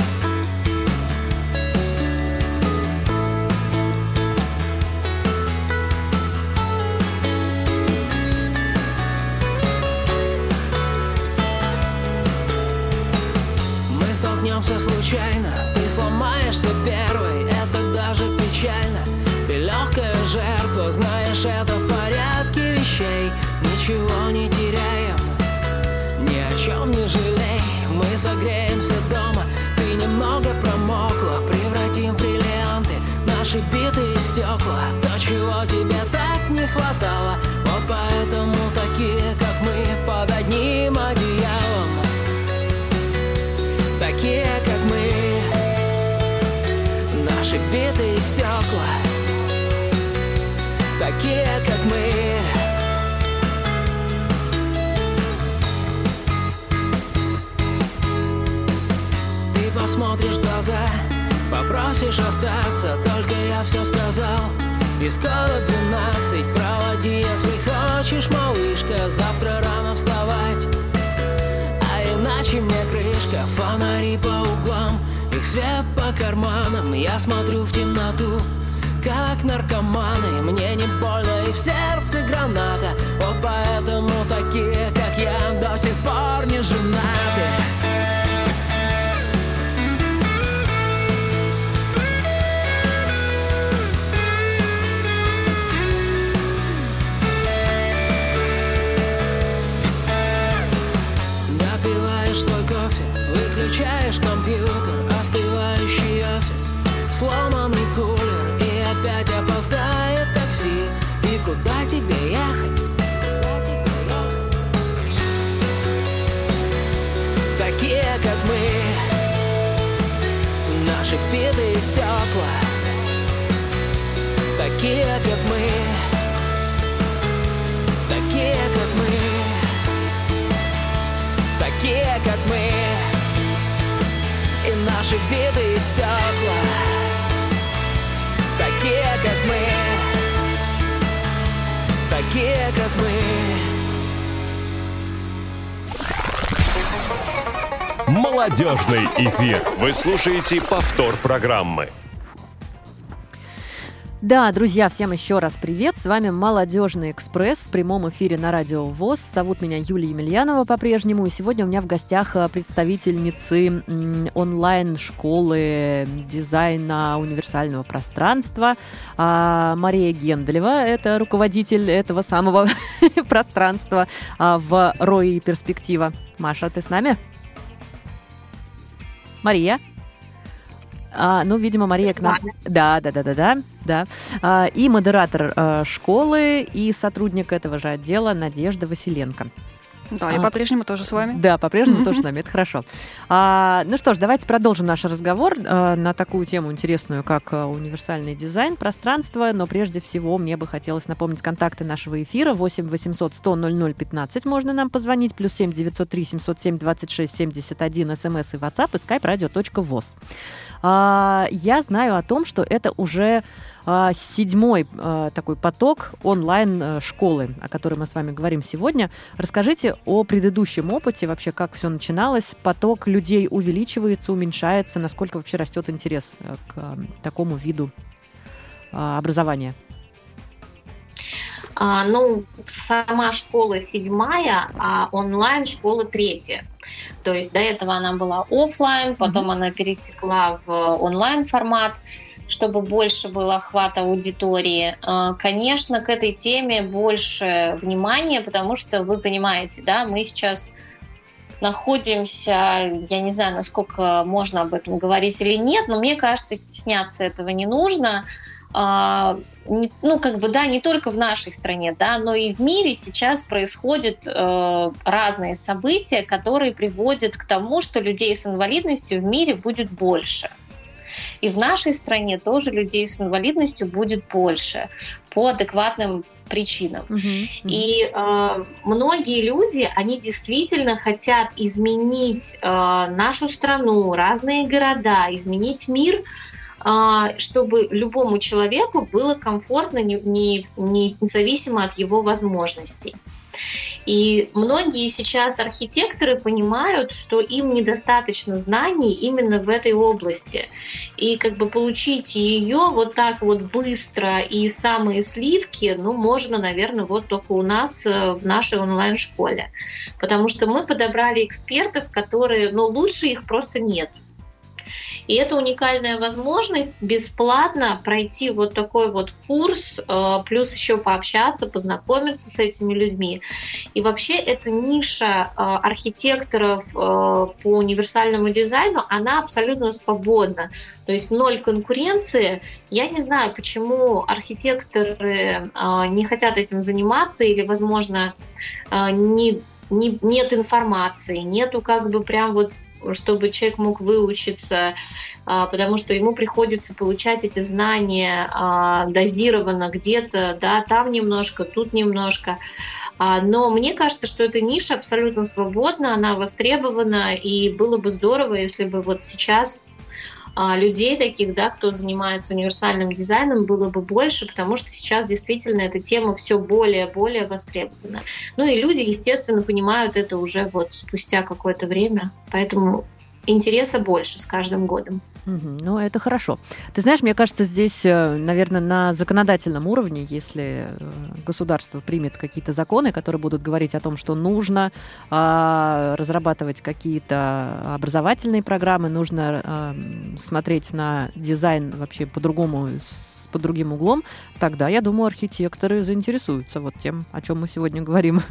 Столкнемся случайно, ты сломаешься первой, это даже печально. Ты легкая жертва, знаешь, это в порядке вещей. Ничего не теряем, ни о чем не жалей Мы согреемся дома, ты немного промокла. Превратим бриллианты наши битые стекла. То, чего тебе так не хватало Вот поэтому такие, как мы, под одним одеялом Такие, как мы. Наши битые стекла Такие, как мы. Ты посмотришь в глаза Попросишь остаться Только я все сказал. И скоро двенадцать Проводи, если хочешь, малышка Завтра рано вставать иначе мне крышка, фонари по углам Их свет по карманам, я смотрю в темноту Как наркоманы, мне не больно и в сердце граната. Вот поэтому такие, как я, до сих пор не женаты выключаешь компьютер Остывающий офис, сломанный кулер И опять опоздает такси И куда тебе ехать? Такие, как мы Наши битые стекла Такие, как мы наши битые стекла Такие, как мы Такие, как мы Молодежный эфир. Вы слушаете повтор программы. Да, друзья, всем еще раз привет. С вами «Молодежный экспресс» в прямом эфире на радио ВОЗ. Зовут меня Юлия Емельянова по-прежнему. И сегодня у меня в гостях э, представительницы онлайн-школы дизайна универсального пространства а, Мария Генделева. Это руководитель этого самого пространства а, в РОИ и «Перспектива». Маша, ты с нами? Мария? А, ну, видимо, Мария к нам... Да, да, да, да, да, да. А, и модератор а, школы, и сотрудник этого же отдела Надежда Василенко. Да, я по-прежнему тоже с вами. Да, по-прежнему тоже с нами, это хорошо. А, ну что ж, давайте продолжим наш разговор а, на такую тему интересную, как а, универсальный дизайн пространства. Но прежде всего мне бы хотелось напомнить контакты нашего эфира. 8 800 100 00 15 можно нам позвонить. Плюс 7 903 707 26 71 смс и WhatsApp и skype radio.voz. А, я знаю о том, что это уже а, седьмой а, такой поток онлайн-школы, о которой мы с вами говорим сегодня. Расскажите о предыдущем опыте, вообще как все начиналось, поток людей увеличивается, уменьшается, насколько вообще растет интерес э, к такому виду образования? А, ну, сама школа седьмая, а онлайн школа третья. То есть до этого она была офлайн, потом mm-hmm. она перетекла в онлайн формат, чтобы больше было охвата аудитории. А, конечно, к этой теме больше внимания, потому что вы понимаете, да, мы сейчас находимся, я не знаю, насколько можно об этом говорить или нет, но мне кажется, стесняться этого не нужно. А, ну, как бы, да, не только в нашей стране, да, но и в мире сейчас происходят э, разные события, которые приводят к тому, что людей с инвалидностью в мире будет больше. И в нашей стране тоже людей с инвалидностью будет больше по адекватным причинам. Uh-huh, uh-huh. И э, многие люди, они действительно хотят изменить э, нашу страну, разные города, изменить мир чтобы любому человеку было комфортно, не, не, не независимо от его возможностей. И многие сейчас архитекторы понимают, что им недостаточно знаний именно в этой области. И как бы получить ее вот так вот быстро и самые сливки, ну, можно, наверное, вот только у нас э, в нашей онлайн-школе. Потому что мы подобрали экспертов, которые, ну, лучше их просто нет. И это уникальная возможность бесплатно пройти вот такой вот курс, э, плюс еще пообщаться, познакомиться с этими людьми. И вообще эта ниша э, архитекторов э, по универсальному дизайну, она абсолютно свободна. То есть ноль конкуренции. Я не знаю, почему архитекторы не хотят этим заниматься или, возможно, не не, нет информации, нету как бы прям вот чтобы человек мог выучиться, а, потому что ему приходится получать эти знания а, дозированно где-то, да, там немножко, тут немножко. А, но мне кажется, что эта ниша абсолютно свободна, она востребована, и было бы здорово, если бы вот сейчас людей таких, да, кто занимается универсальным дизайном, было бы больше, потому что сейчас действительно эта тема все более и более востребована. Ну и люди, естественно, понимают это уже вот спустя какое-то время, поэтому интереса больше с каждым годом. Ну, это хорошо. Ты знаешь, мне кажется, здесь, э, наверное, на законодательном уровне, если э, государство примет какие-то законы, которые будут говорить о том, что нужно э, разрабатывать какие-то образовательные программы, нужно э, смотреть на дизайн вообще по-другому, под другим углом, тогда, я думаю, архитекторы заинтересуются вот тем, о чем мы сегодня говорим.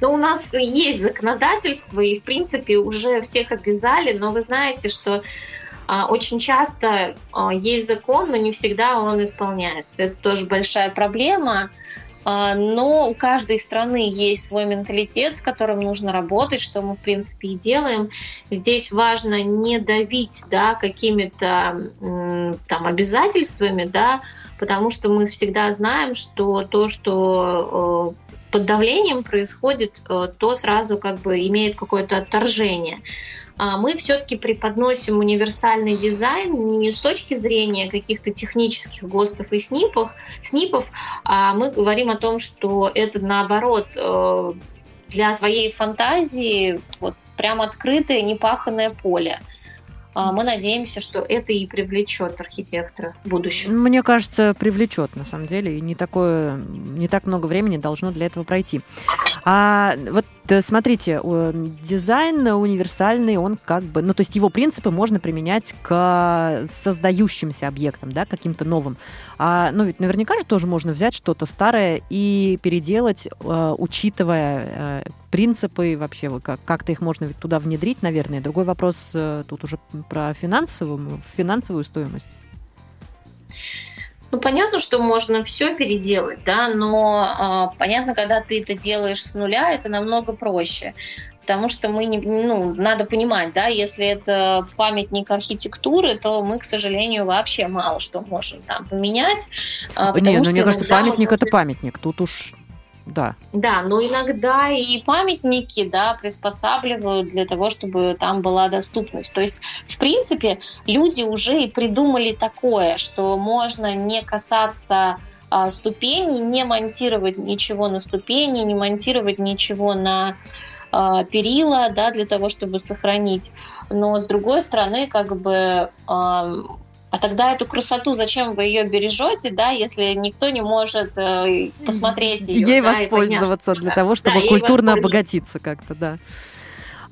Но у нас есть законодательство, и, в принципе, уже всех обязали, но вы знаете, что а, очень часто а, есть закон, но не всегда он исполняется. Это тоже большая проблема. А, но у каждой страны есть свой менталитет, с которым нужно работать, что мы, в принципе, и делаем. Здесь важно не давить да, какими-то там, обязательствами, да, потому что мы всегда знаем, что то, что под давлением происходит, э, то сразу как бы имеет какое-то отторжение. А мы все-таки преподносим универсальный дизайн не с точки зрения каких-то технических ГОСТов и СНИПов, СНИПов а мы говорим о том, что это наоборот э, для твоей фантазии вот прям открытое непаханное поле. А, мы надеемся, что это и привлечет архитекторов в будущем. Мне кажется, привлечет на самом деле, и не такое, не так много времени должно для этого пройти. А вот э, смотрите, дизайн универсальный, он как бы, ну то есть его принципы можно применять к создающимся объектам, да, каким-то новым. А, ну ведь наверняка же тоже можно взять что-то старое и переделать, э, учитывая э, принципы вообще, как, как-то их можно ведь туда внедрить, наверное. Другой вопрос тут уже про финансовую, финансовую стоимость. Ну, понятно, что можно все переделать, да, но э, понятно, когда ты это делаешь с нуля, это намного проще. Потому что мы не, ну, надо понимать, да, если это памятник архитектуры, то мы, к сожалению, вообще мало что можем там поменять. А, не, ну, мне кажется, памятник это памятник. Тут уж да. Да, но иногда и памятники, да, приспосабливают для того, чтобы там была доступность. То есть, в принципе, люди уже и придумали такое, что можно не касаться а, ступеней, не монтировать ничего на ступени, не монтировать ничего на а, перила, да, для того, чтобы сохранить. Но с другой стороны, как бы а, а тогда эту красоту, зачем вы ее бережете, да, если никто не может э, посмотреть ее? Ей да, воспользоваться для того, чтобы да, культурно обогатиться как-то, да.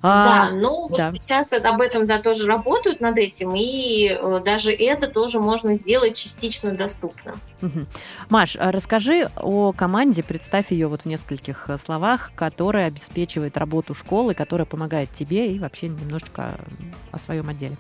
А, да, ну да. Вот сейчас об этом да тоже работают над этим, и э, даже это тоже можно сделать частично доступно. Угу. Маш, а расскажи о команде, представь ее вот в нескольких э, словах, которая обеспечивает работу школы, которая помогает тебе и вообще немножечко о своем отделе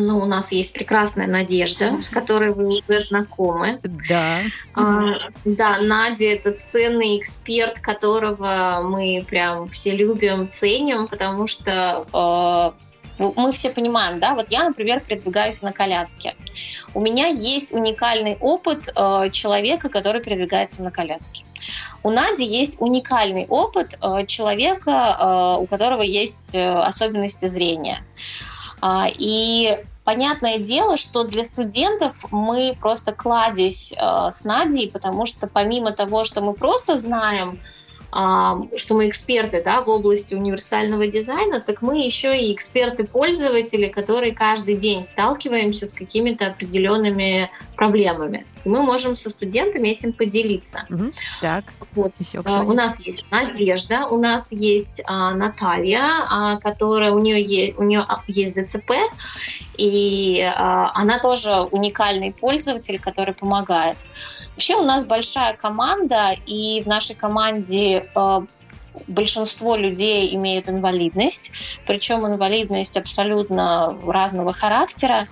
ну, у нас есть прекрасная Надежда, с которой вы уже знакомы. Да. А, да, Надя это ценный эксперт, которого мы прям все любим, ценим, потому что а, мы все понимаем, да, вот я, например, передвигаюсь на коляске. У меня есть уникальный опыт э, человека, который передвигается на коляске. У Нади есть уникальный опыт э, человека, э, у которого есть э, особенности зрения. Э, и Понятное дело, что для студентов мы просто кладезь э, с Надей, потому что помимо того, что мы просто знаем что мы эксперты да, в области универсального дизайна, так мы еще и эксперты-пользователи, которые каждый день сталкиваемся с какими-то определенными проблемами. И мы можем со студентами этим поделиться. Угу. Так, вот. Еще а, у нас есть Надежда, у нас есть а, Наталья, а, которая у нее есть, у нее есть ДЦП, и а, она тоже уникальный пользователь, который помогает. Вообще у нас большая команда, и в нашей команде э, большинство людей имеют инвалидность, причем инвалидность абсолютно разного характера.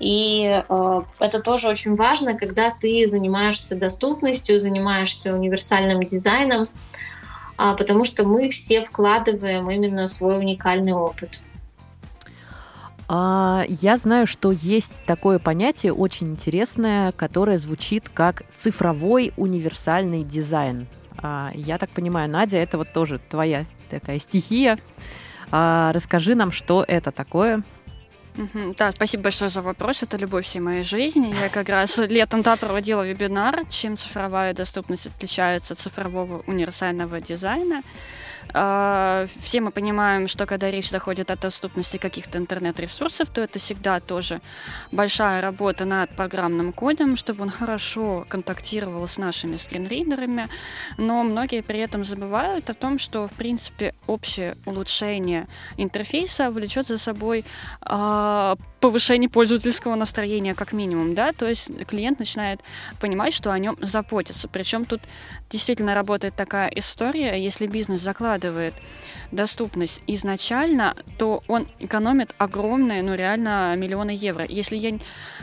И э, это тоже очень важно, когда ты занимаешься доступностью, занимаешься универсальным дизайном, э, потому что мы все вкладываем именно свой уникальный опыт. А, я знаю, что есть такое понятие очень интересное, которое звучит как цифровой универсальный дизайн. А, я так понимаю, Надя, это вот тоже твоя такая стихия. А, расскажи нам, что это такое. Да, спасибо большое за вопрос. Это любовь всей моей жизни. Я как раз летом да, проводила вебинар, чем цифровая доступность отличается от цифрового универсального дизайна. А, все мы понимаем, что когда речь заходит о доступности каких-то интернет-ресурсов, то это всегда тоже большая работа над программным кодом, чтобы он хорошо контактировал с нашими скринридерами. Но многие при этом забывают о том, что, в принципе, общее улучшение интерфейса влечет за собой э, повышение пользовательского настроения как минимум, да, то есть клиент начинает понимать, что о нем заботятся. Причем тут действительно работает такая история, если бизнес закладывает доступность изначально, то он экономит огромные, ну реально миллионы евро. Если я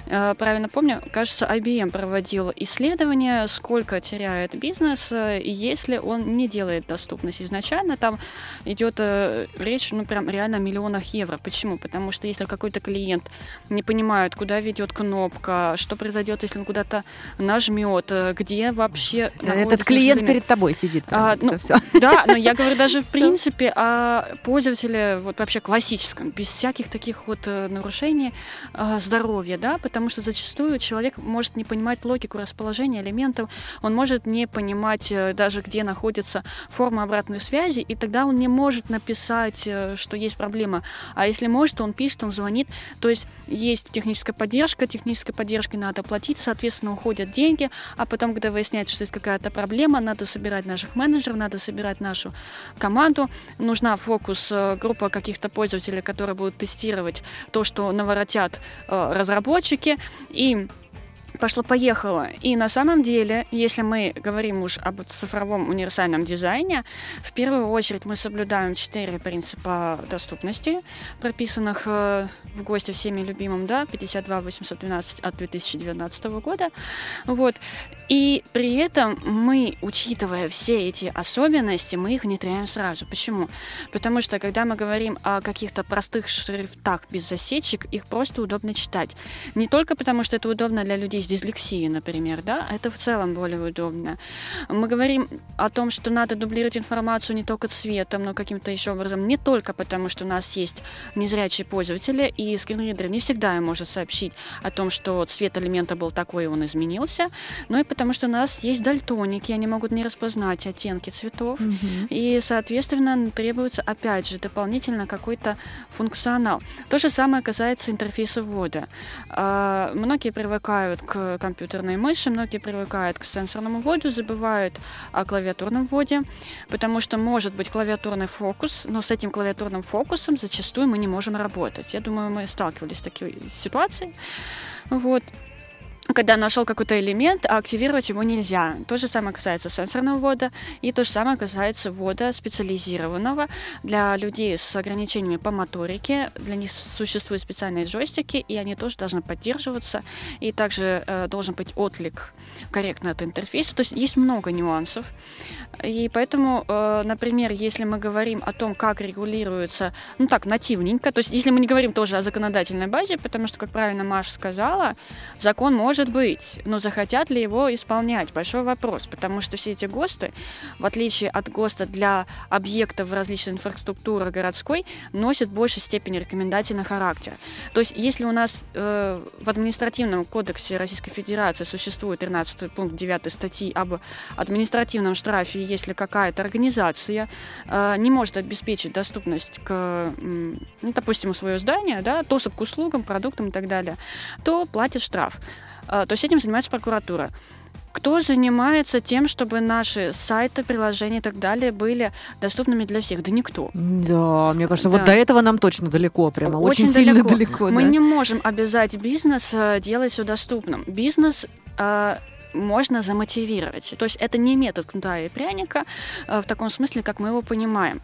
э, правильно помню, кажется, IBM проводил исследование, сколько теряет бизнес, э, если он не делает доступность изначально. Там идет э, речь, ну прям реально о миллионах евро. Почему? Потому что если какой-то клиент не понимает, куда ведет кнопка, что произойдет, если он куда-то нажмет, э, где вообще... Этот клиент перед тобой сидит. А, ну, все. Да, но я говорю даже в принципе о пользователе вот вообще классическом, без всяких таких вот э, нарушений э, здоровья, да, потому что зачастую человек может не понимать логику расположения элементов, он может не понимать даже, где находится форма обратной связи, и тогда он не может написать, что есть проблема. А если может, он пишет, он звонит. То есть есть техническая поддержка, технической поддержкой надо платить, соответственно, уходят деньги, а потом, когда выясняется, что есть какая-то проблема, надо собирать наших менеджеров, надо собирать нашу команду, нужна фокус-группа э, каких-то пользователей, которые будут тестировать то, что наворотят э, разработчики, и пошло-поехало. И на самом деле, если мы говорим уж об цифровом универсальном дизайне, в первую очередь мы соблюдаем четыре принципа доступности, прописанных э, в гости всеми любимым, да, 52 812 от 2019 года. Вот. И при этом мы, учитывая все эти особенности, мы их внедряем сразу. Почему? Потому что, когда мы говорим о каких-то простых шрифтах без засечек, их просто удобно читать. Не только потому, что это удобно для людей с дислексией, например, да, это в целом более удобно. Мы говорим о том, что надо дублировать информацию не только цветом, но каким-то еще образом, не только потому, что у нас есть незрячие пользователи, и скринридер не всегда им может сообщить о том, что цвет элемента был такой, и он изменился, но и потому потому что у нас есть дальтоники, они могут не распознать оттенки цветов, mm-hmm. и, соответственно, требуется, опять же, дополнительно какой-то функционал. То же самое касается интерфейса ввода. А, многие привыкают к компьютерной мыши, многие привыкают к сенсорному вводу, забывают о клавиатурном вводе, потому что может быть клавиатурный фокус, но с этим клавиатурным фокусом зачастую мы не можем работать. Я думаю, мы сталкивались с такой ситуацией. Вот. Когда нашел какой-то элемент, а активировать его нельзя. То же самое касается сенсорного ввода, и то же самое касается ввода специализированного для людей с ограничениями по моторике. Для них существуют специальные джойстики, и они тоже должны поддерживаться, и также э, должен быть отклик корректно от интерфейса. То есть есть много нюансов. И поэтому, э, например, если мы говорим о том, как регулируется, ну так, нативненько, то есть если мы не говорим тоже о законодательной базе, потому что, как правильно Маша сказала, закон может быть, но захотят ли его исполнять? Большой вопрос, потому что все эти ГОСТы, в отличие от ГОСТа для объектов различной инфраструктуры городской, носят большей степени рекомендательный характер. То есть если у нас э, в административном кодексе Российской Федерации существует 13 пункт 9 статьи об административном штрафе если какая-то организация э, не может обеспечить доступность к, ну, допустим, свое здание, да, доступ к услугам, продуктам и так далее, то платит штраф. Э, то есть этим занимается прокуратура. Кто занимается тем, чтобы наши сайты, приложения и так далее были доступными для всех? Да никто. Да, мне кажется, да. вот до этого нам точно далеко, прямо очень, очень сильно далеко. далеко Мы да. не можем обязать бизнес э, делать все доступным. Бизнес э, можно замотивировать. То есть это не метод кнута и пряника э, в таком смысле, как мы его понимаем.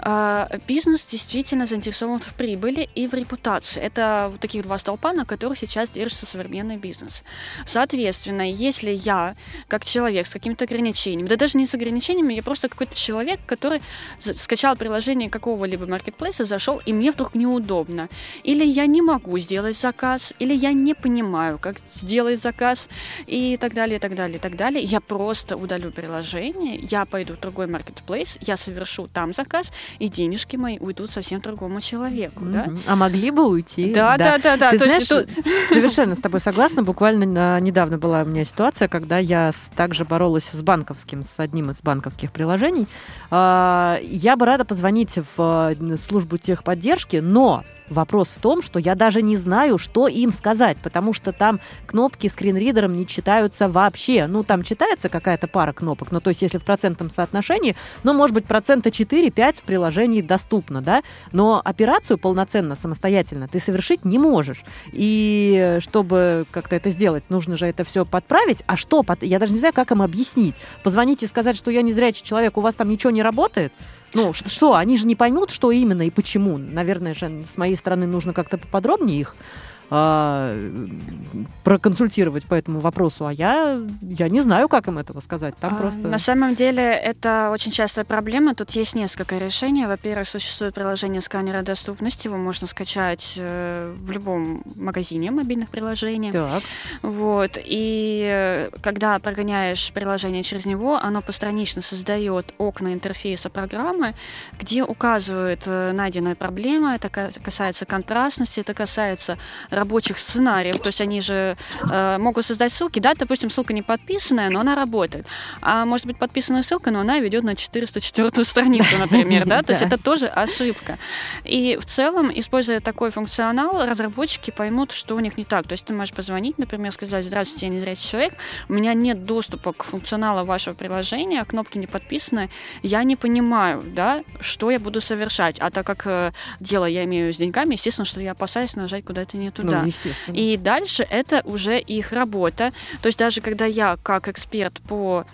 Э, бизнес действительно заинтересован в прибыли и в репутации. Это вот таких два столпа, на которых сейчас держится современный бизнес. Соответственно, если я, как человек с какими-то ограничениями, да даже не с ограничениями, я просто какой-то человек, который скачал приложение какого-либо маркетплейса, зашел, и мне вдруг неудобно. Или я не могу сделать заказ, или я не понимаю, как сделать заказ, и так далее далее, и так далее, и так далее. Я просто удалю приложение, я пойду в другой маркетплейс, я совершу там заказ, и денежки мои уйдут совсем другому человеку. Mm-hmm. Да? А могли бы уйти. Да, да, да, да. Ты То знаешь, есть, совершенно с тобой согласна. Буквально недавно была у меня ситуация, когда я также боролась с банковским, с одним из банковских приложений. А, я бы рада позвонить в э, службу техподдержки, но Вопрос в том, что я даже не знаю, что им сказать, потому что там кнопки скринридером не читаются вообще. Ну, там читается какая-то пара кнопок, ну, то есть если в процентном соотношении, ну, может быть, процента 4-5 в приложении доступно, да, но операцию полноценно, самостоятельно ты совершить не можешь. И чтобы как-то это сделать, нужно же это все подправить. А что? Я даже не знаю, как им объяснить. Позвонить и сказать, что я не зрячий человек, у вас там ничего не работает? Ну, что, они же не поймут, что именно и почему. Наверное же, с моей стороны нужно как-то поподробнее их а, проконсультировать по этому вопросу, а я, я не знаю, как им этого сказать. Там а, просто... На самом деле это очень частая проблема. Тут есть несколько решений. Во-первых, существует приложение сканера доступности. Его можно скачать э, в любом магазине мобильных приложений. Так. Вот. И э, когда прогоняешь приложение через него, оно постранично создает окна интерфейса программы, где указывает э, найденная проблема. Это касается контрастности, это касается рабочих сценариев. То есть они же э, могут создать ссылки, да, допустим, ссылка не подписанная, но она работает. А может быть подписанная ссылка, но она ведет на 404 страницу, например, да, то есть это тоже ошибка. И в целом, используя такой функционал, разработчики поймут, что у них не так. То есть ты можешь позвонить, например, сказать, здравствуйте, я незрячий человек, у меня нет доступа к функционалу вашего приложения, кнопки не подписаны, я не понимаю, да, что я буду совершать. А так как э, дело я имею с деньгами, естественно, что я опасаюсь нажать куда-то не туда. Ну, естественно. И дальше это уже их работа. То есть даже когда я как эксперт по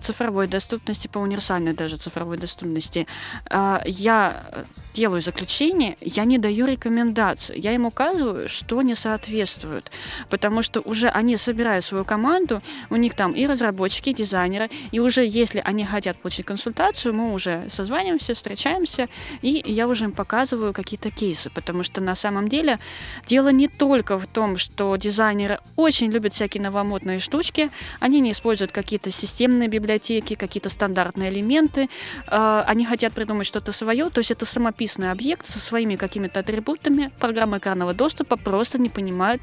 цифровой доступности, по универсальной даже цифровой доступности, э, я делаю заключение, я не даю рекомендации. Я им указываю, что не соответствует. Потому что уже они собирают свою команду, у них там и разработчики, и дизайнеры, и уже если они хотят получить консультацию, мы уже созваниваемся, встречаемся, и я уже им показываю какие-то кейсы. Потому что на самом деле дело не только в том, что дизайнеры очень любят всякие новомодные штучки, они не используют какие-то системные библиотеки, какие-то стандартные элементы, э, они хотят придумать что-то свое, то есть это самописание описанный объект со своими какими-то атрибутами, программа экранного доступа просто не понимает,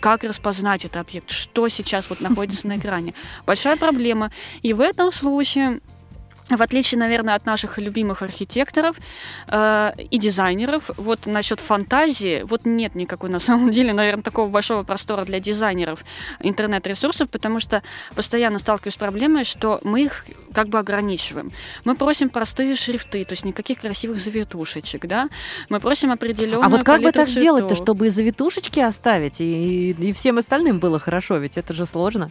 как распознать этот объект, что сейчас вот находится на экране. Большая проблема. И в этом случае в отличие, наверное, от наших любимых архитекторов э, и дизайнеров, вот насчет фантазии, вот нет никакой, на самом деле, наверное, такого большого простора для дизайнеров интернет-ресурсов, потому что постоянно сталкиваюсь с проблемой, что мы их как бы ограничиваем. Мы просим простые шрифты, то есть никаких красивых завитушечек, да? Мы просим определенную А вот как бы так сделать-то, чтобы и завитушечки оставить, и, и всем остальным было хорошо, ведь это же сложно.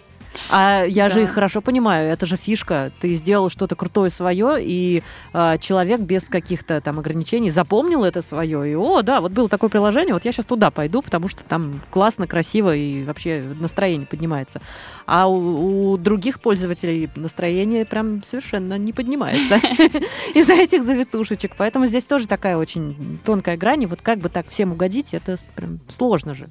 А я да. же их хорошо понимаю, это же фишка. Ты сделал что-то крутое свое, и э, человек без каких-то там ограничений запомнил это свое. И о, да, вот было такое приложение, вот я сейчас туда пойду, потому что там классно, красиво и вообще настроение поднимается. А у, у других пользователей настроение прям совершенно не поднимается из-за этих завитушечек. Поэтому здесь тоже такая очень тонкая грань. И вот как бы так всем угодить, это прям сложно же.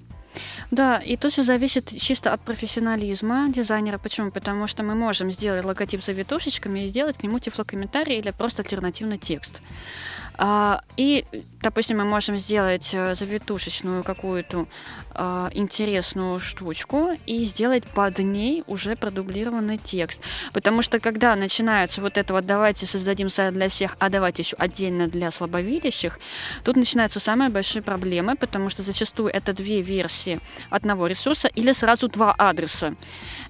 Да, и тут все зависит чисто от профессионализма дизайнера. Почему? Потому что мы можем сделать логотип завитушечками и сделать к нему тифлокомментарий или просто альтернативный текст. А, и, допустим, мы можем сделать э, завитушечную какую-то а, интересную штучку и сделать под ней уже продублированный текст. Потому что когда начинается вот это вот «давайте создадим сайт для всех, а давайте еще отдельно для слабовидящих», тут начинаются самые большие проблемы, потому что зачастую это две версии одного ресурса или сразу два адреса.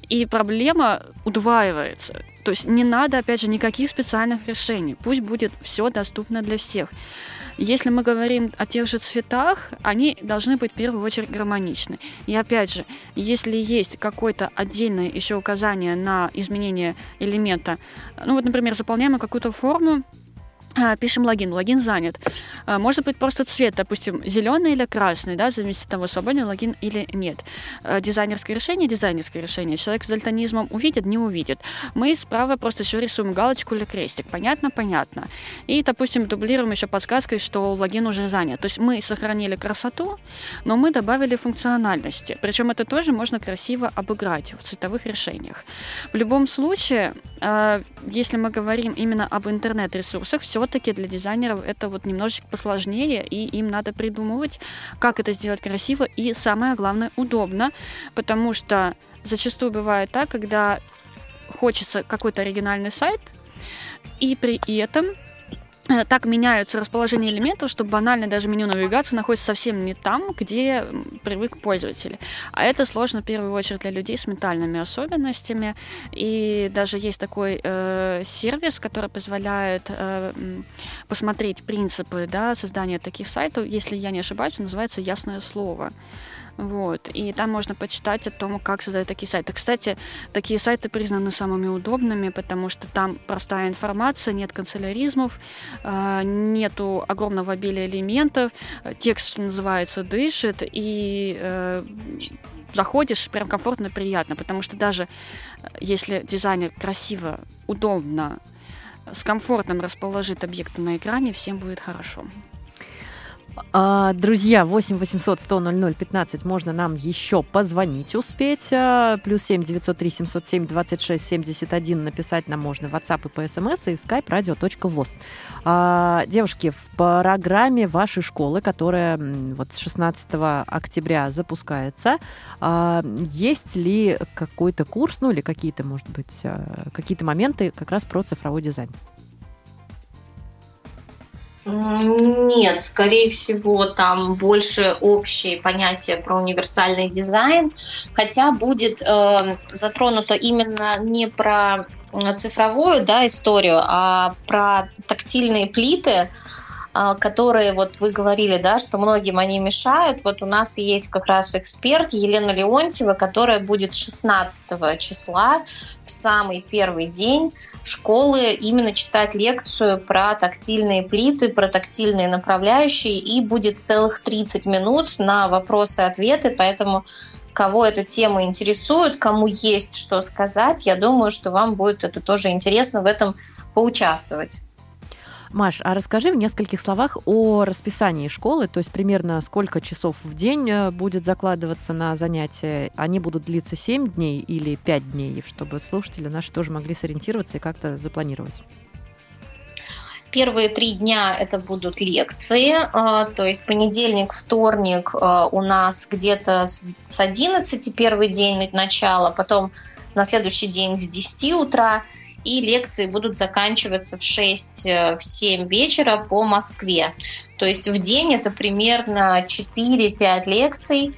И проблема удваивается. То есть не надо, опять же, никаких специальных решений. Пусть будет все доступно для всех. Если мы говорим о тех же цветах, они должны быть в первую очередь гармоничны. И опять же, если есть какое-то отдельное еще указание на изменение элемента, ну вот, например, заполняем какую-то форму, пишем логин, логин занят. А, может быть просто цвет, допустим, зеленый или красный, да, зависит от того, свободен логин или нет. А, дизайнерское решение, дизайнерское решение. Человек с дальтонизмом увидит, не увидит. Мы справа просто еще рисуем галочку или крестик. Понятно? Понятно. И, допустим, дублируем еще подсказкой, что логин уже занят. То есть мы сохранили красоту, но мы добавили функциональности. Причем это тоже можно красиво обыграть в цветовых решениях. В любом случае, если мы говорим именно об интернет-ресурсах, все все-таки для дизайнеров это вот немножечко посложнее, и им надо придумывать, как это сделать красиво и, самое главное, удобно, потому что зачастую бывает так, когда хочется какой-то оригинальный сайт, и при этом так меняются расположение элементов, что банально даже меню навигации находится совсем не там, где привык пользователь. А это сложно в первую очередь для людей с ментальными особенностями. И даже есть такой э, сервис, который позволяет э, посмотреть принципы да, создания таких сайтов. Если я не ошибаюсь, он называется «Ясное слово». Вот. И там можно почитать о том, как создать такие сайты. Кстати, такие сайты признаны самыми удобными, потому что там простая информация, нет канцеляризмов, э, нету огромного обилия элементов, текст, что называется, дышит, и э, заходишь прям комфортно и приятно, потому что даже э, если дизайнер красиво, удобно, с комфортом расположит объекты на экране, всем будет хорошо. А, друзья, 8 800 100 00 15 можно нам еще позвонить успеть. А, плюс 7 903 707 26 71 написать нам можно в WhatsApp и по смс и в skype radio.voz. А, девушки, в программе вашей школы, которая вот с 16 октября запускается, а, есть ли какой-то курс, ну или какие-то, может быть, а, какие-то моменты как раз про цифровой дизайн? Нет, скорее всего, там больше общие понятия про универсальный дизайн, хотя будет э, затронуто именно не про цифровую да, историю, а про тактильные плиты, которые, вот вы говорили, да, что многим они мешают. Вот у нас есть как раз эксперт Елена Леонтьева, которая будет 16 числа, в самый первый день школы, именно читать лекцию про тактильные плиты, про тактильные направляющие, и будет целых 30 минут на вопросы-ответы, поэтому кого эта тема интересует, кому есть что сказать, я думаю, что вам будет это тоже интересно в этом поучаствовать. Маш, а расскажи в нескольких словах о расписании школы, то есть примерно сколько часов в день э, будет закладываться на занятия. Они будут длиться 7 дней или 5 дней, чтобы слушатели наши тоже могли сориентироваться и как-то запланировать. Первые три дня это будут лекции, э, то есть понедельник, вторник э, у нас где-то с 11 первый день начала, потом на следующий день с 10 утра, и лекции будут заканчиваться в 6-7 э, вечера по Москве. То есть в день это примерно 4-5 лекций.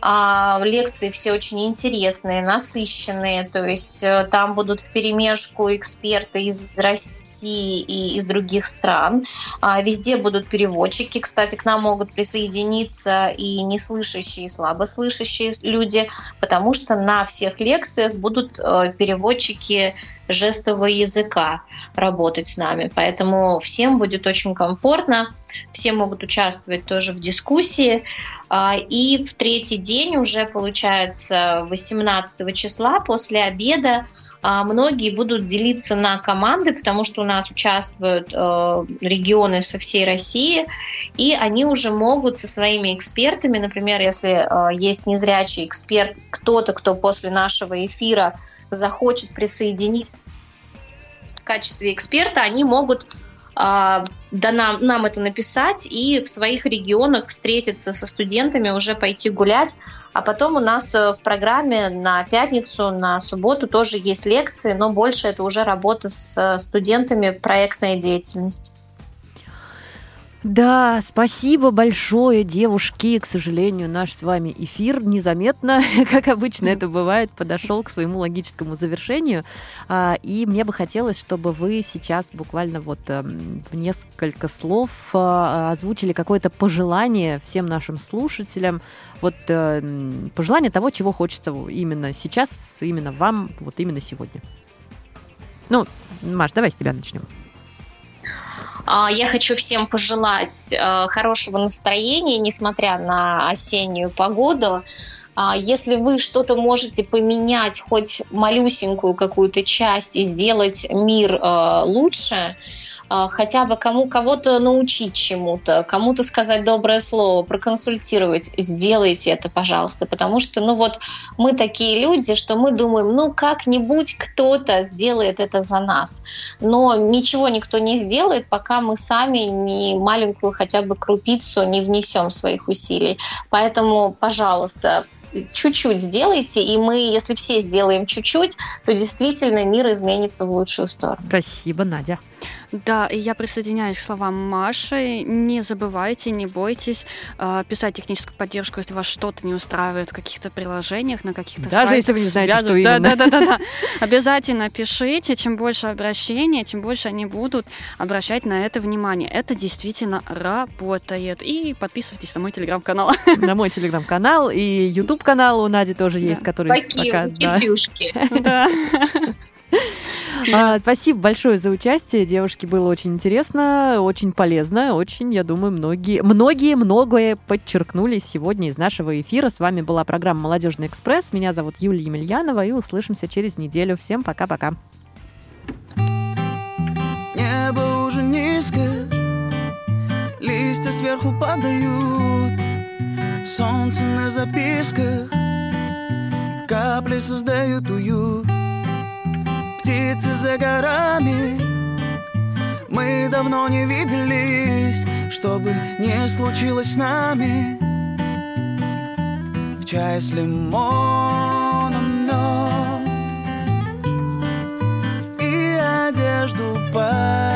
А, лекции все очень интересные, насыщенные, то есть э, там будут в перемешку эксперты из России и из других стран. А, везде будут переводчики. Кстати, к нам могут присоединиться и неслышащие, и слабослышащие люди, потому что на всех лекциях будут э, переводчики жестового языка работать с нами. Поэтому всем будет очень комфортно, все могут участвовать тоже в дискуссии. А, и в третий день уже, получается, 18 числа после обеда многие будут делиться на команды, потому что у нас участвуют э, регионы со всей России, и они уже могут со своими экспертами, например, если э, есть незрячий эксперт, кто-то, кто после нашего эфира захочет присоединить в качестве эксперта, они могут а, да нам, нам это написать и в своих регионах встретиться со студентами, уже пойти гулять. А потом у нас э, в программе на пятницу, на субботу тоже есть лекции, но больше это уже работа с э, студентами, проектная деятельность. Да, спасибо большое, девушки. К сожалению, наш с вами эфир незаметно, как обычно это бывает, подошел к своему логическому завершению. А, и мне бы хотелось, чтобы вы сейчас буквально вот эм, в несколько слов а, озвучили какое-то пожелание всем нашим слушателям. Вот э, пожелание того, чего хочется именно сейчас, именно вам, вот именно сегодня. Ну, Маш, давай с тебя начнем. А, я хочу всем пожелать э, хорошего настроения, несмотря на осеннюю погоду. А, если вы что-то можете поменять, хоть малюсенькую какую-то часть и сделать мир э, лучше, хотя бы кому кого-то научить чему-то, кому-то сказать доброе слово, проконсультировать, сделайте это, пожалуйста, потому что, ну вот, мы такие люди, что мы думаем, ну как-нибудь кто-то сделает это за нас, но ничего никто не сделает, пока мы сами не маленькую хотя бы крупицу не внесем своих усилий. Поэтому, пожалуйста, чуть-чуть сделайте, и мы, если все сделаем чуть-чуть, то действительно мир изменится в лучшую сторону. Спасибо, Надя. Да, и я присоединяюсь к словам Маши. Не забывайте, не бойтесь э, писать техническую поддержку, если вас что-то не устраивает в каких-то приложениях, на каких-то Даже сайтах. если вы не знаете, что именно. Да, да, да, да, да. Обязательно пишите. Чем больше обращений, тем больше они будут обращать на это внимание. Это действительно работает. И подписывайтесь на мой телеграм-канал. На мой телеграм-канал и YouTube канал у Нади тоже есть, который Такие пока... Да. А, спасибо большое за участие, девушки, было очень интересно, очень полезно, очень, я думаю, многие, многие многое подчеркнули сегодня из нашего эфира. С вами была программа «Молодежный экспресс». Меня зовут Юлия Емельянова, и услышимся через неделю. Всем пока-пока. Небо уже низко, листья сверху падают, солнце на записках, капли создают уют птицы за горами. Мы давно не виделись, чтобы не случилось с нами. В чай с лимоном мед И одежду потеплей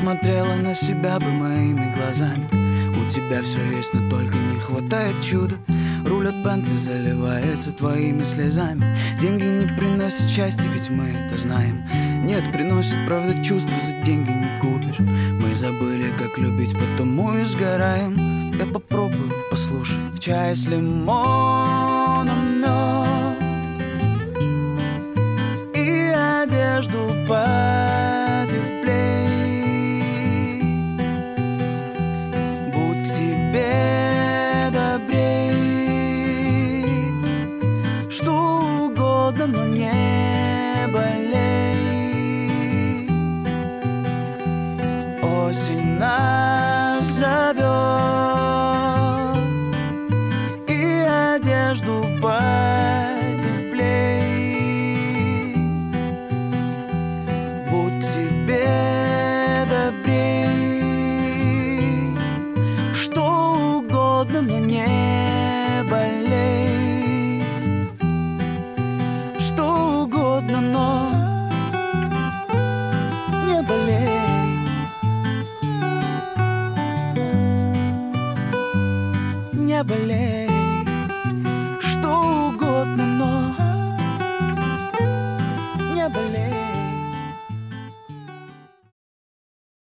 Посмотрела на себя бы моими глазами. У тебя все есть, но только не хватает чуда. Руль от Бентли заливается твоими слезами. Деньги не приносят счастья, ведь мы это знаем. Нет, приносят, правда, чувства за деньги не купишь. Мы забыли, как любить, потому и сгораем. Я попробую, послушай В чай с лимоном мед